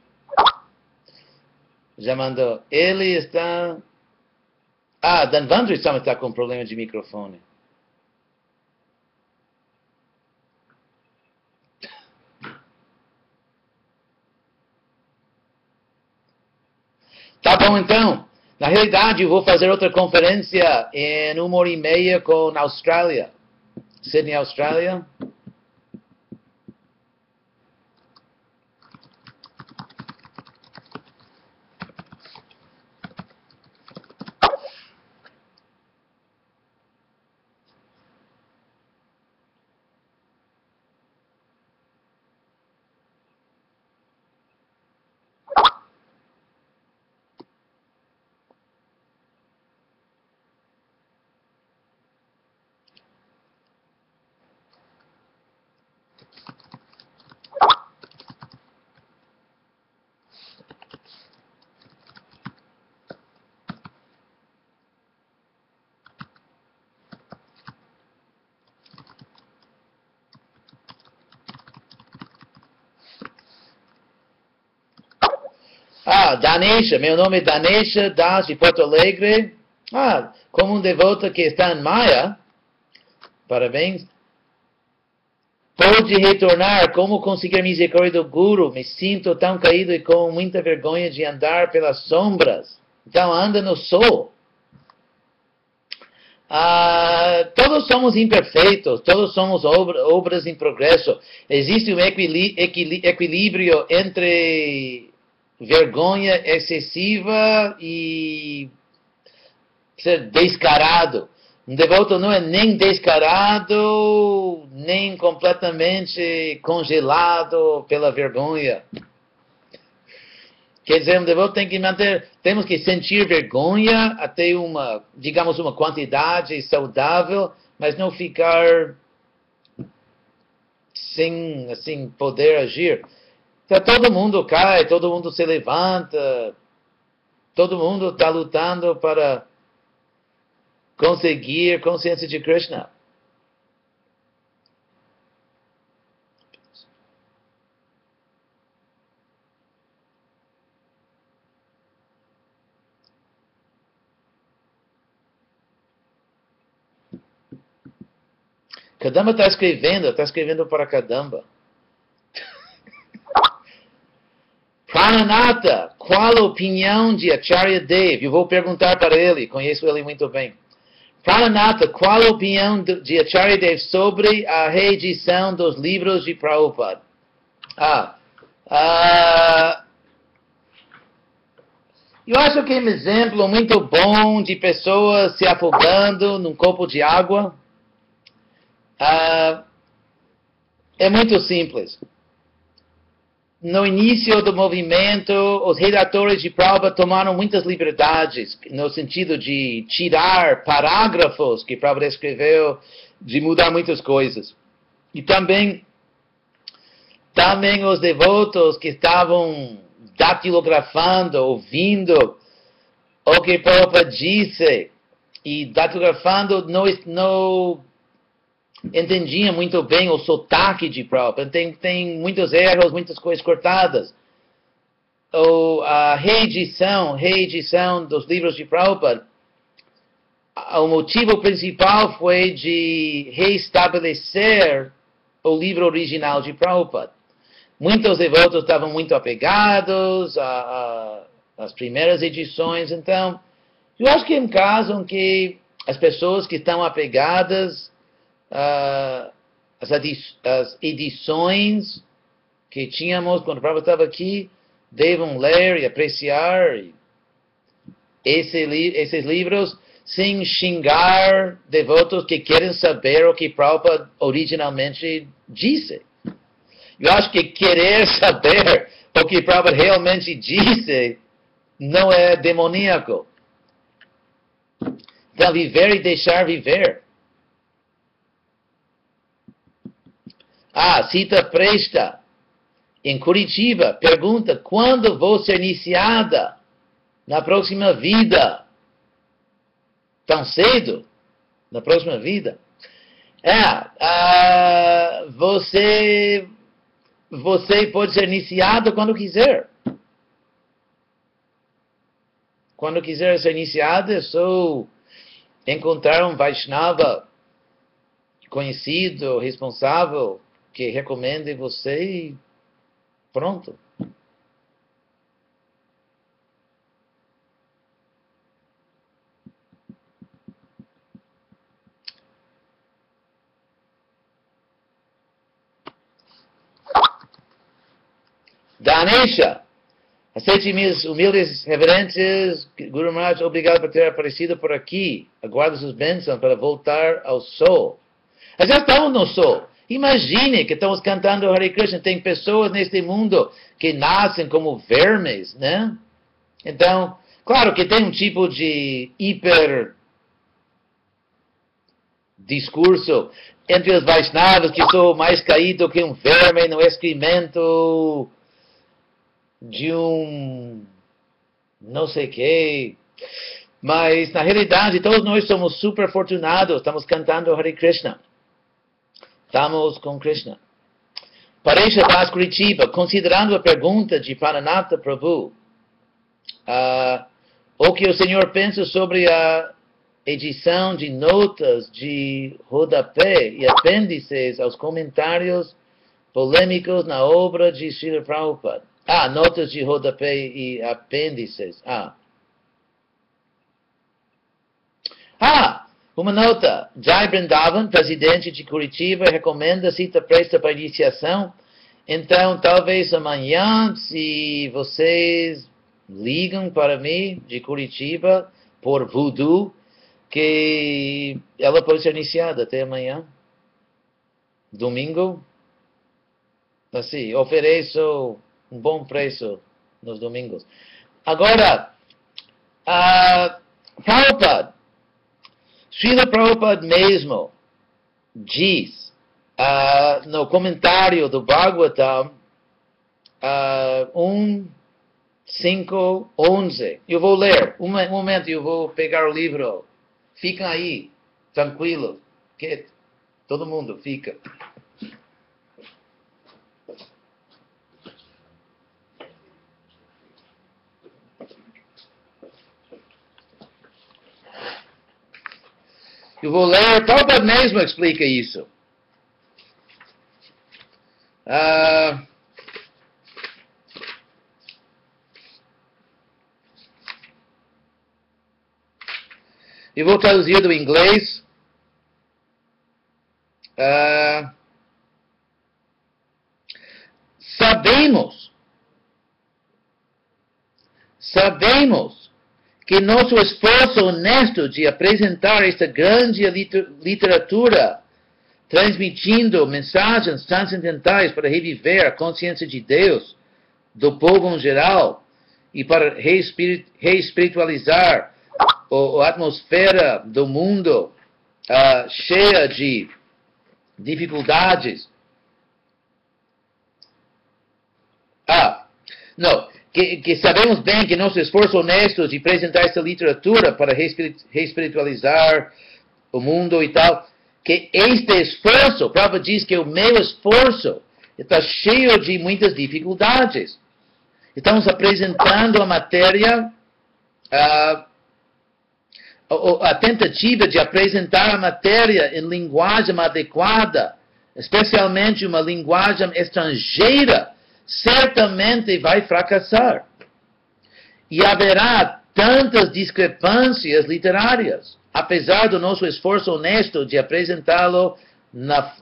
Já mandou. Ele está. Ah, Danvandri também está com problema de microfone. Tá bom então. Na realidade, eu vou fazer outra conferência em uma hora e meia com a Austrália. Sydney, Austrália. Ah, Danesha, meu nome é Danesha Das de Porto Alegre. Ah, como um devoto que está em Maia, parabéns. Pode retornar, como conseguir misericórdia do Guru? Me sinto tão caído e com muita vergonha de andar pelas sombras. Então anda no sol. Ah, todos somos imperfeitos, todos somos obra, obras em progresso. Existe um equilíbrio entre vergonha excessiva e ser descarado. Um devoto não é nem descarado, nem completamente congelado pela vergonha. Quer dizer, um devoto tem que manter, temos que sentir vergonha até uma, digamos, uma quantidade saudável, mas não ficar sem, assim, poder agir. Então todo mundo cai, todo mundo se levanta, todo mundo está lutando para conseguir consciência de Krishna. Kadamba está escrevendo, está escrevendo para Kadamba. Maranata, qual a opinião de Acharya Dev? Eu vou perguntar para ele, conheço ele muito bem. Pranata, qual a opinião de Acharya Dev sobre a reedição dos livros de Prabhupada? Ah, ah, eu acho que é um exemplo muito bom de pessoas se afogando num copo de água. Ah, é muito simples. No início do movimento, os redatores de prova tomaram muitas liberdades, no sentido de tirar parágrafos que Prabhupada escreveu, de mudar muitas coisas. E também, também os devotos que estavam datilografando, ouvindo o que Prabhupada disse, e datilografando não, não entendiam muito bem o sotaque de Prabhupada. Tem, tem muitos erros, muitas coisas cortadas. A reedição, reedição dos livros de Prabhupada, o motivo principal foi de reestabelecer o livro original de Prabhupada. Muitos devotos estavam muito apegados às primeiras edições, então eu acho que é um caso em que as pessoas que estão apegadas uh, as, as, edições que tínhamos quando o Prabhupada estava aqui, devam ler e apreciar esse, esses livros sem xingar devotos que querem saber o que Prabhupada originalmente disse. Eu acho que querer saber o que Prabhupada realmente disse não é demoníaco. Então, viver e deixar viver. Ah, Cita Presta, em Curitiba, pergunta: quando vou ser iniciada na próxima vida? Tão cedo? Na próxima vida? É, ah, você, você pode ser iniciado quando quiser. Quando quiser ser iniciado, é só encontrar um Vaishnava conhecido, responsável, que recomende você e pronto. Danesha, aceite minhas humildes reverências, Guru Maharaj, obrigado por ter aparecido por aqui. Aguardo suas bênçãos para voltar ao sol. Já estamos no sol. Imagine que estamos cantando Hare Krishna, tem pessoas neste mundo que nascem como vermes, né? Então, claro que tem um tipo de hiper discurso entre os Vaishnavas que sou mais caído que um verme no excremento de um não sei que. Mas, na realidade, todos nós somos super afortunados, estamos cantando Hare Krishna. Estamos com Krishna. Pareja Das Curitiba, considerando a pergunta de Paranatha Prabhu, uh, o que o senhor pensa sobre a edição de notas de rodapé e apêndices aos comentários polêmicos na obra de Srila Prabhupada. Ah, notas de rodapé e apêndices. Ah. Ah, uma nota, Jai Brindavan, presidente de Curitiba, recomenda cita presta para iniciação. Então, talvez amanhã, se vocês ligam para mim de Curitiba por voodoo, que ela pode ser iniciada até amanhã. Domingo. Assim, ofereço um bom preço nos domingos. Agora, a Prabhupada, Srila Prabhupada mesmo diz uh, no comentário do Bhagavatam uh, 1, 5, 11. Eu vou ler. Um momento, eu vou pegar o livro. Fiquem aí, tranquilo. Que todo mundo fica. Eu vou ler, Prabhupada mesmo explica isso. Uh, eu vou traduzir do inglês. Uh, sabemos, sabemos que nosso esforço honesto de apresentar esta grande literatura, transmitindo mensagens transcendentais para reviver a consciência de Deus, do povo em geral, e para reespiritualizar a atmosfera do mundo uh, cheia de dificuldades. Ah, não, que, que, sabemos bem que nosso esforço honesto de apresentar essa literatura para reespiritualizar o mundo e tal, que este esforço, Prabhupada diz que o meu esforço está cheio de muitas dificuldades. Estamos apresentando a matéria, a, a tentativa de apresentar a matéria em linguagem adequada, especialmente uma linguagem estrangeira, certamente vai fracassar. E haverá tantas discrepâncias literárias, apesar do nosso esforço honesto de apresentá-lo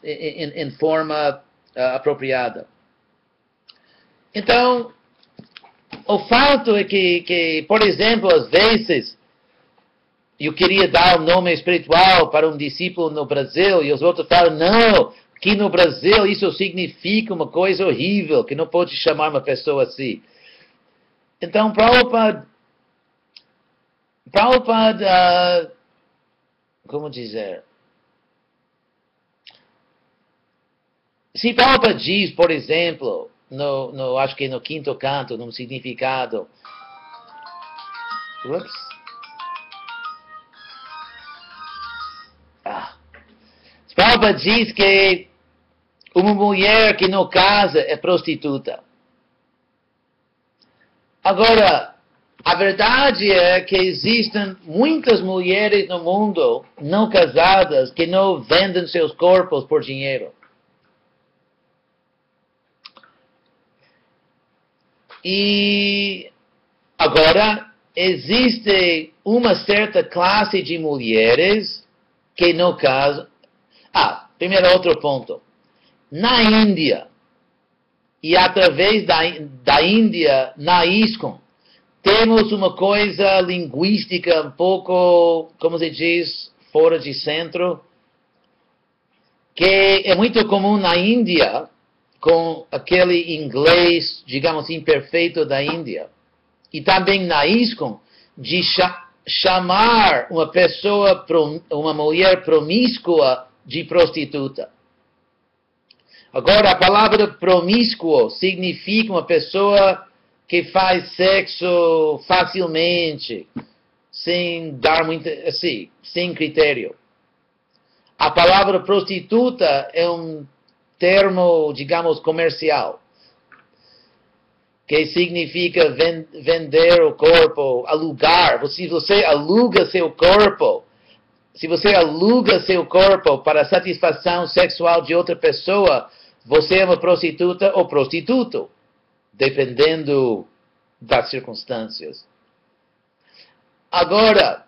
em, em, forma uh, apropriada. Então, o fato é que, que, por exemplo, às vezes, eu queria dar um nome espiritual para um discípulo no Brasil e os outros falam, não, que no Brasil isso significa uma coisa horrível, que não pode chamar uma pessoa assim. Então, Prabhupada, Prabhupada, como dizer? Se Prabhupada diz, por exemplo, no, no, acho que no quinto canto, num significado, Ups. Ah. Prabhupada diz que uma mulher que não casa é prostituta. Agora, a verdade é que existem muitas mulheres no mundo não casadas que não vendem seus corpos por dinheiro. E agora existe uma certa classe de mulheres que não casam. Ah, primeiro outro ponto na Índia e através da, da Índia na ISCOM, temos uma coisa linguística um pouco, como se diz, fora de centro, que é muito comum na Índia, com aquele inglês, digamos, imperfeito da Índia, e também na ISCOM, de cha chamar uma pessoa, uma mulher promíscua de prostituta. Agora, a palavra promíscuo significa uma pessoa que faz sexo facilmente, sem dar muito, assim, sem critério. A palavra prostituta é um termo, digamos, comercial, que significa vender o corpo, alugar. Se você aluga seu corpo, se você aluga seu corpo para satisfação sexual de outra pessoa, você é uma prostituta ou prostituto, dependendo das circunstâncias. Agora,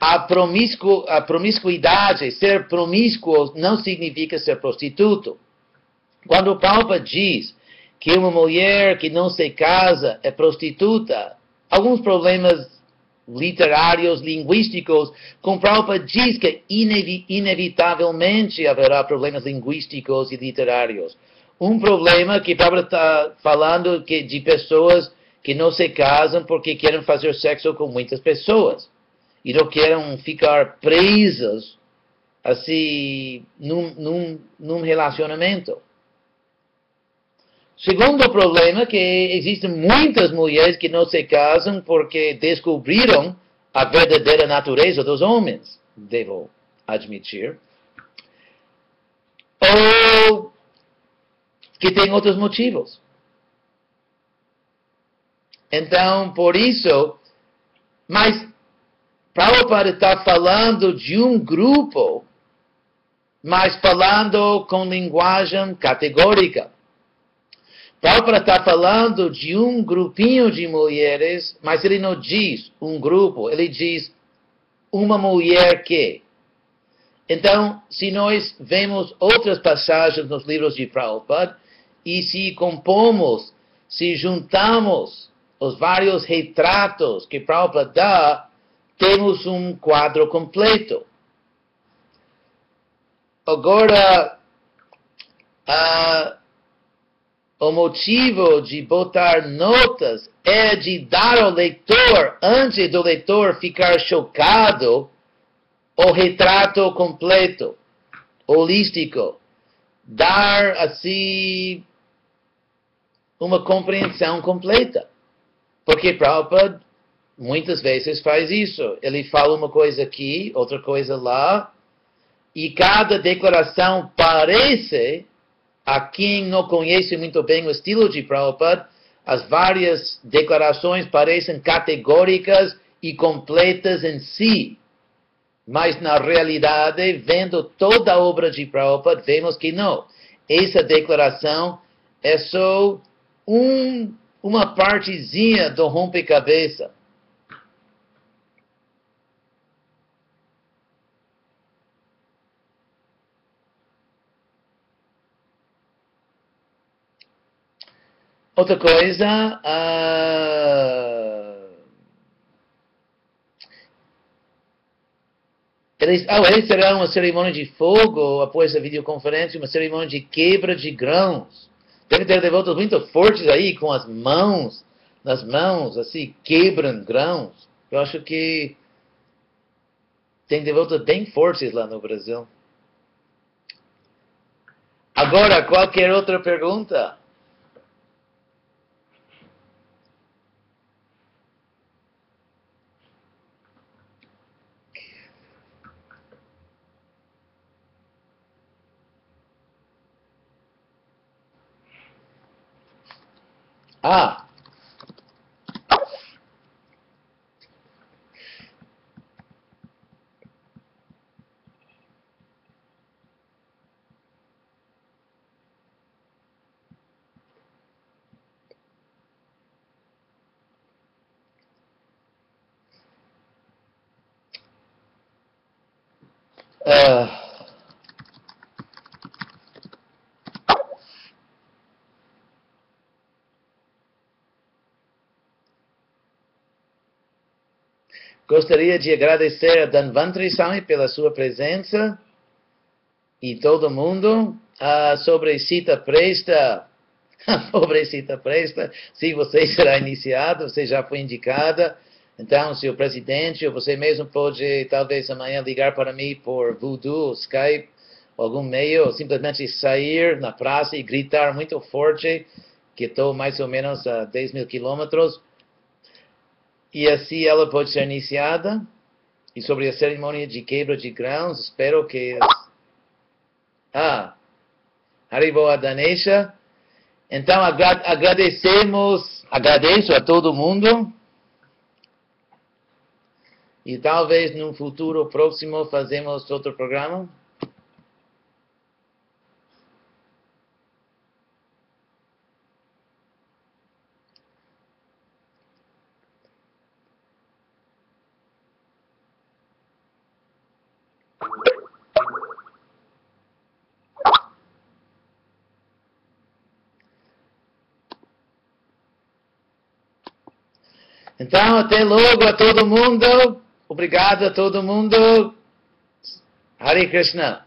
a, promiscu, a promiscuidade, ser promíscuo, não significa ser prostituto. Quando o Papa diz que uma mulher que não se casa é prostituta, alguns problemas literários, linguísticos, com diz que inevitavelmente haverá problemas linguísticos e literários. Um problema que Prabhupada está falando que de pessoas que não se casam porque querem fazer sexo com muitas pessoas e não querem ficar presas assim num, num, num relacionamento. Segundo problema, que existem muitas mulheres que não se casam porque descobriram a verdadeira natureza dos homens, devo admitir. Ou que tem outros motivos. Então, por isso, mas Prabhupada está falando de um grupo, mas falando com linguagem categórica. Prabhupada está falando de um grupinho de mulheres, mas ele não diz um grupo, ele diz uma mulher que. Então, se nós vemos outras passagens nos livros de Prabhupada, e se compomos, se juntamos os vários retratos que Prabhupada dá, temos um quadro completo. Agora, ah, o motivo de botar notas é de dar ao leitor, antes do leitor ficar chocado, o retrato completo, holístico. Dar, assim, uma compreensão completa. Porque Prabhupada muitas vezes faz isso. Ele fala uma coisa aqui, outra coisa lá, e cada declaração parece, a quem não conhece muito bem o estilo de Prabhupada, as várias declarações parecem categóricas e completas em si. Mas na realidade, vendo toda a obra de Prabhupada, vemos que não. Essa declaração é só um, uma partezinha do rompe-cabeça. Outra coisa, uh, eles, oh, eles terão uma cerimônia de fogo após a videoconferência, uma cerimônia de quebra de grãos. Deve ter devotos muito fortes aí, com as mãos, nas mãos, assim, quebram grãos. Eu acho que tem devotos bem fortes lá no Brasil. Agora, qualquer outra pergunta? Ah! Gostaria de agradecer a Danvantri Swami pela sua presença e todo mundo. Ah, sobre Cita Presta, pobre Cita Presta, se você será iniciado, você já foi indicada. Então, se o presidente ou você mesmo pode, talvez amanhã, ligar para mim por Voodoo, Skype, algum meio, ou simplesmente sair na praça e gritar muito forte, que estou mais ou menos a 10 mil quilômetros, e assim ela pode ser iniciada. E sobre a cerimônia de quebra de grãos, espero que. Ah, Haribo Adanesha. Então agradecemos, agradeço a todo mundo. E talvez no futuro próximo fazemos outro programa. Então, até logo a todo mundo. Obrigado a todo mundo. Hare Krishna.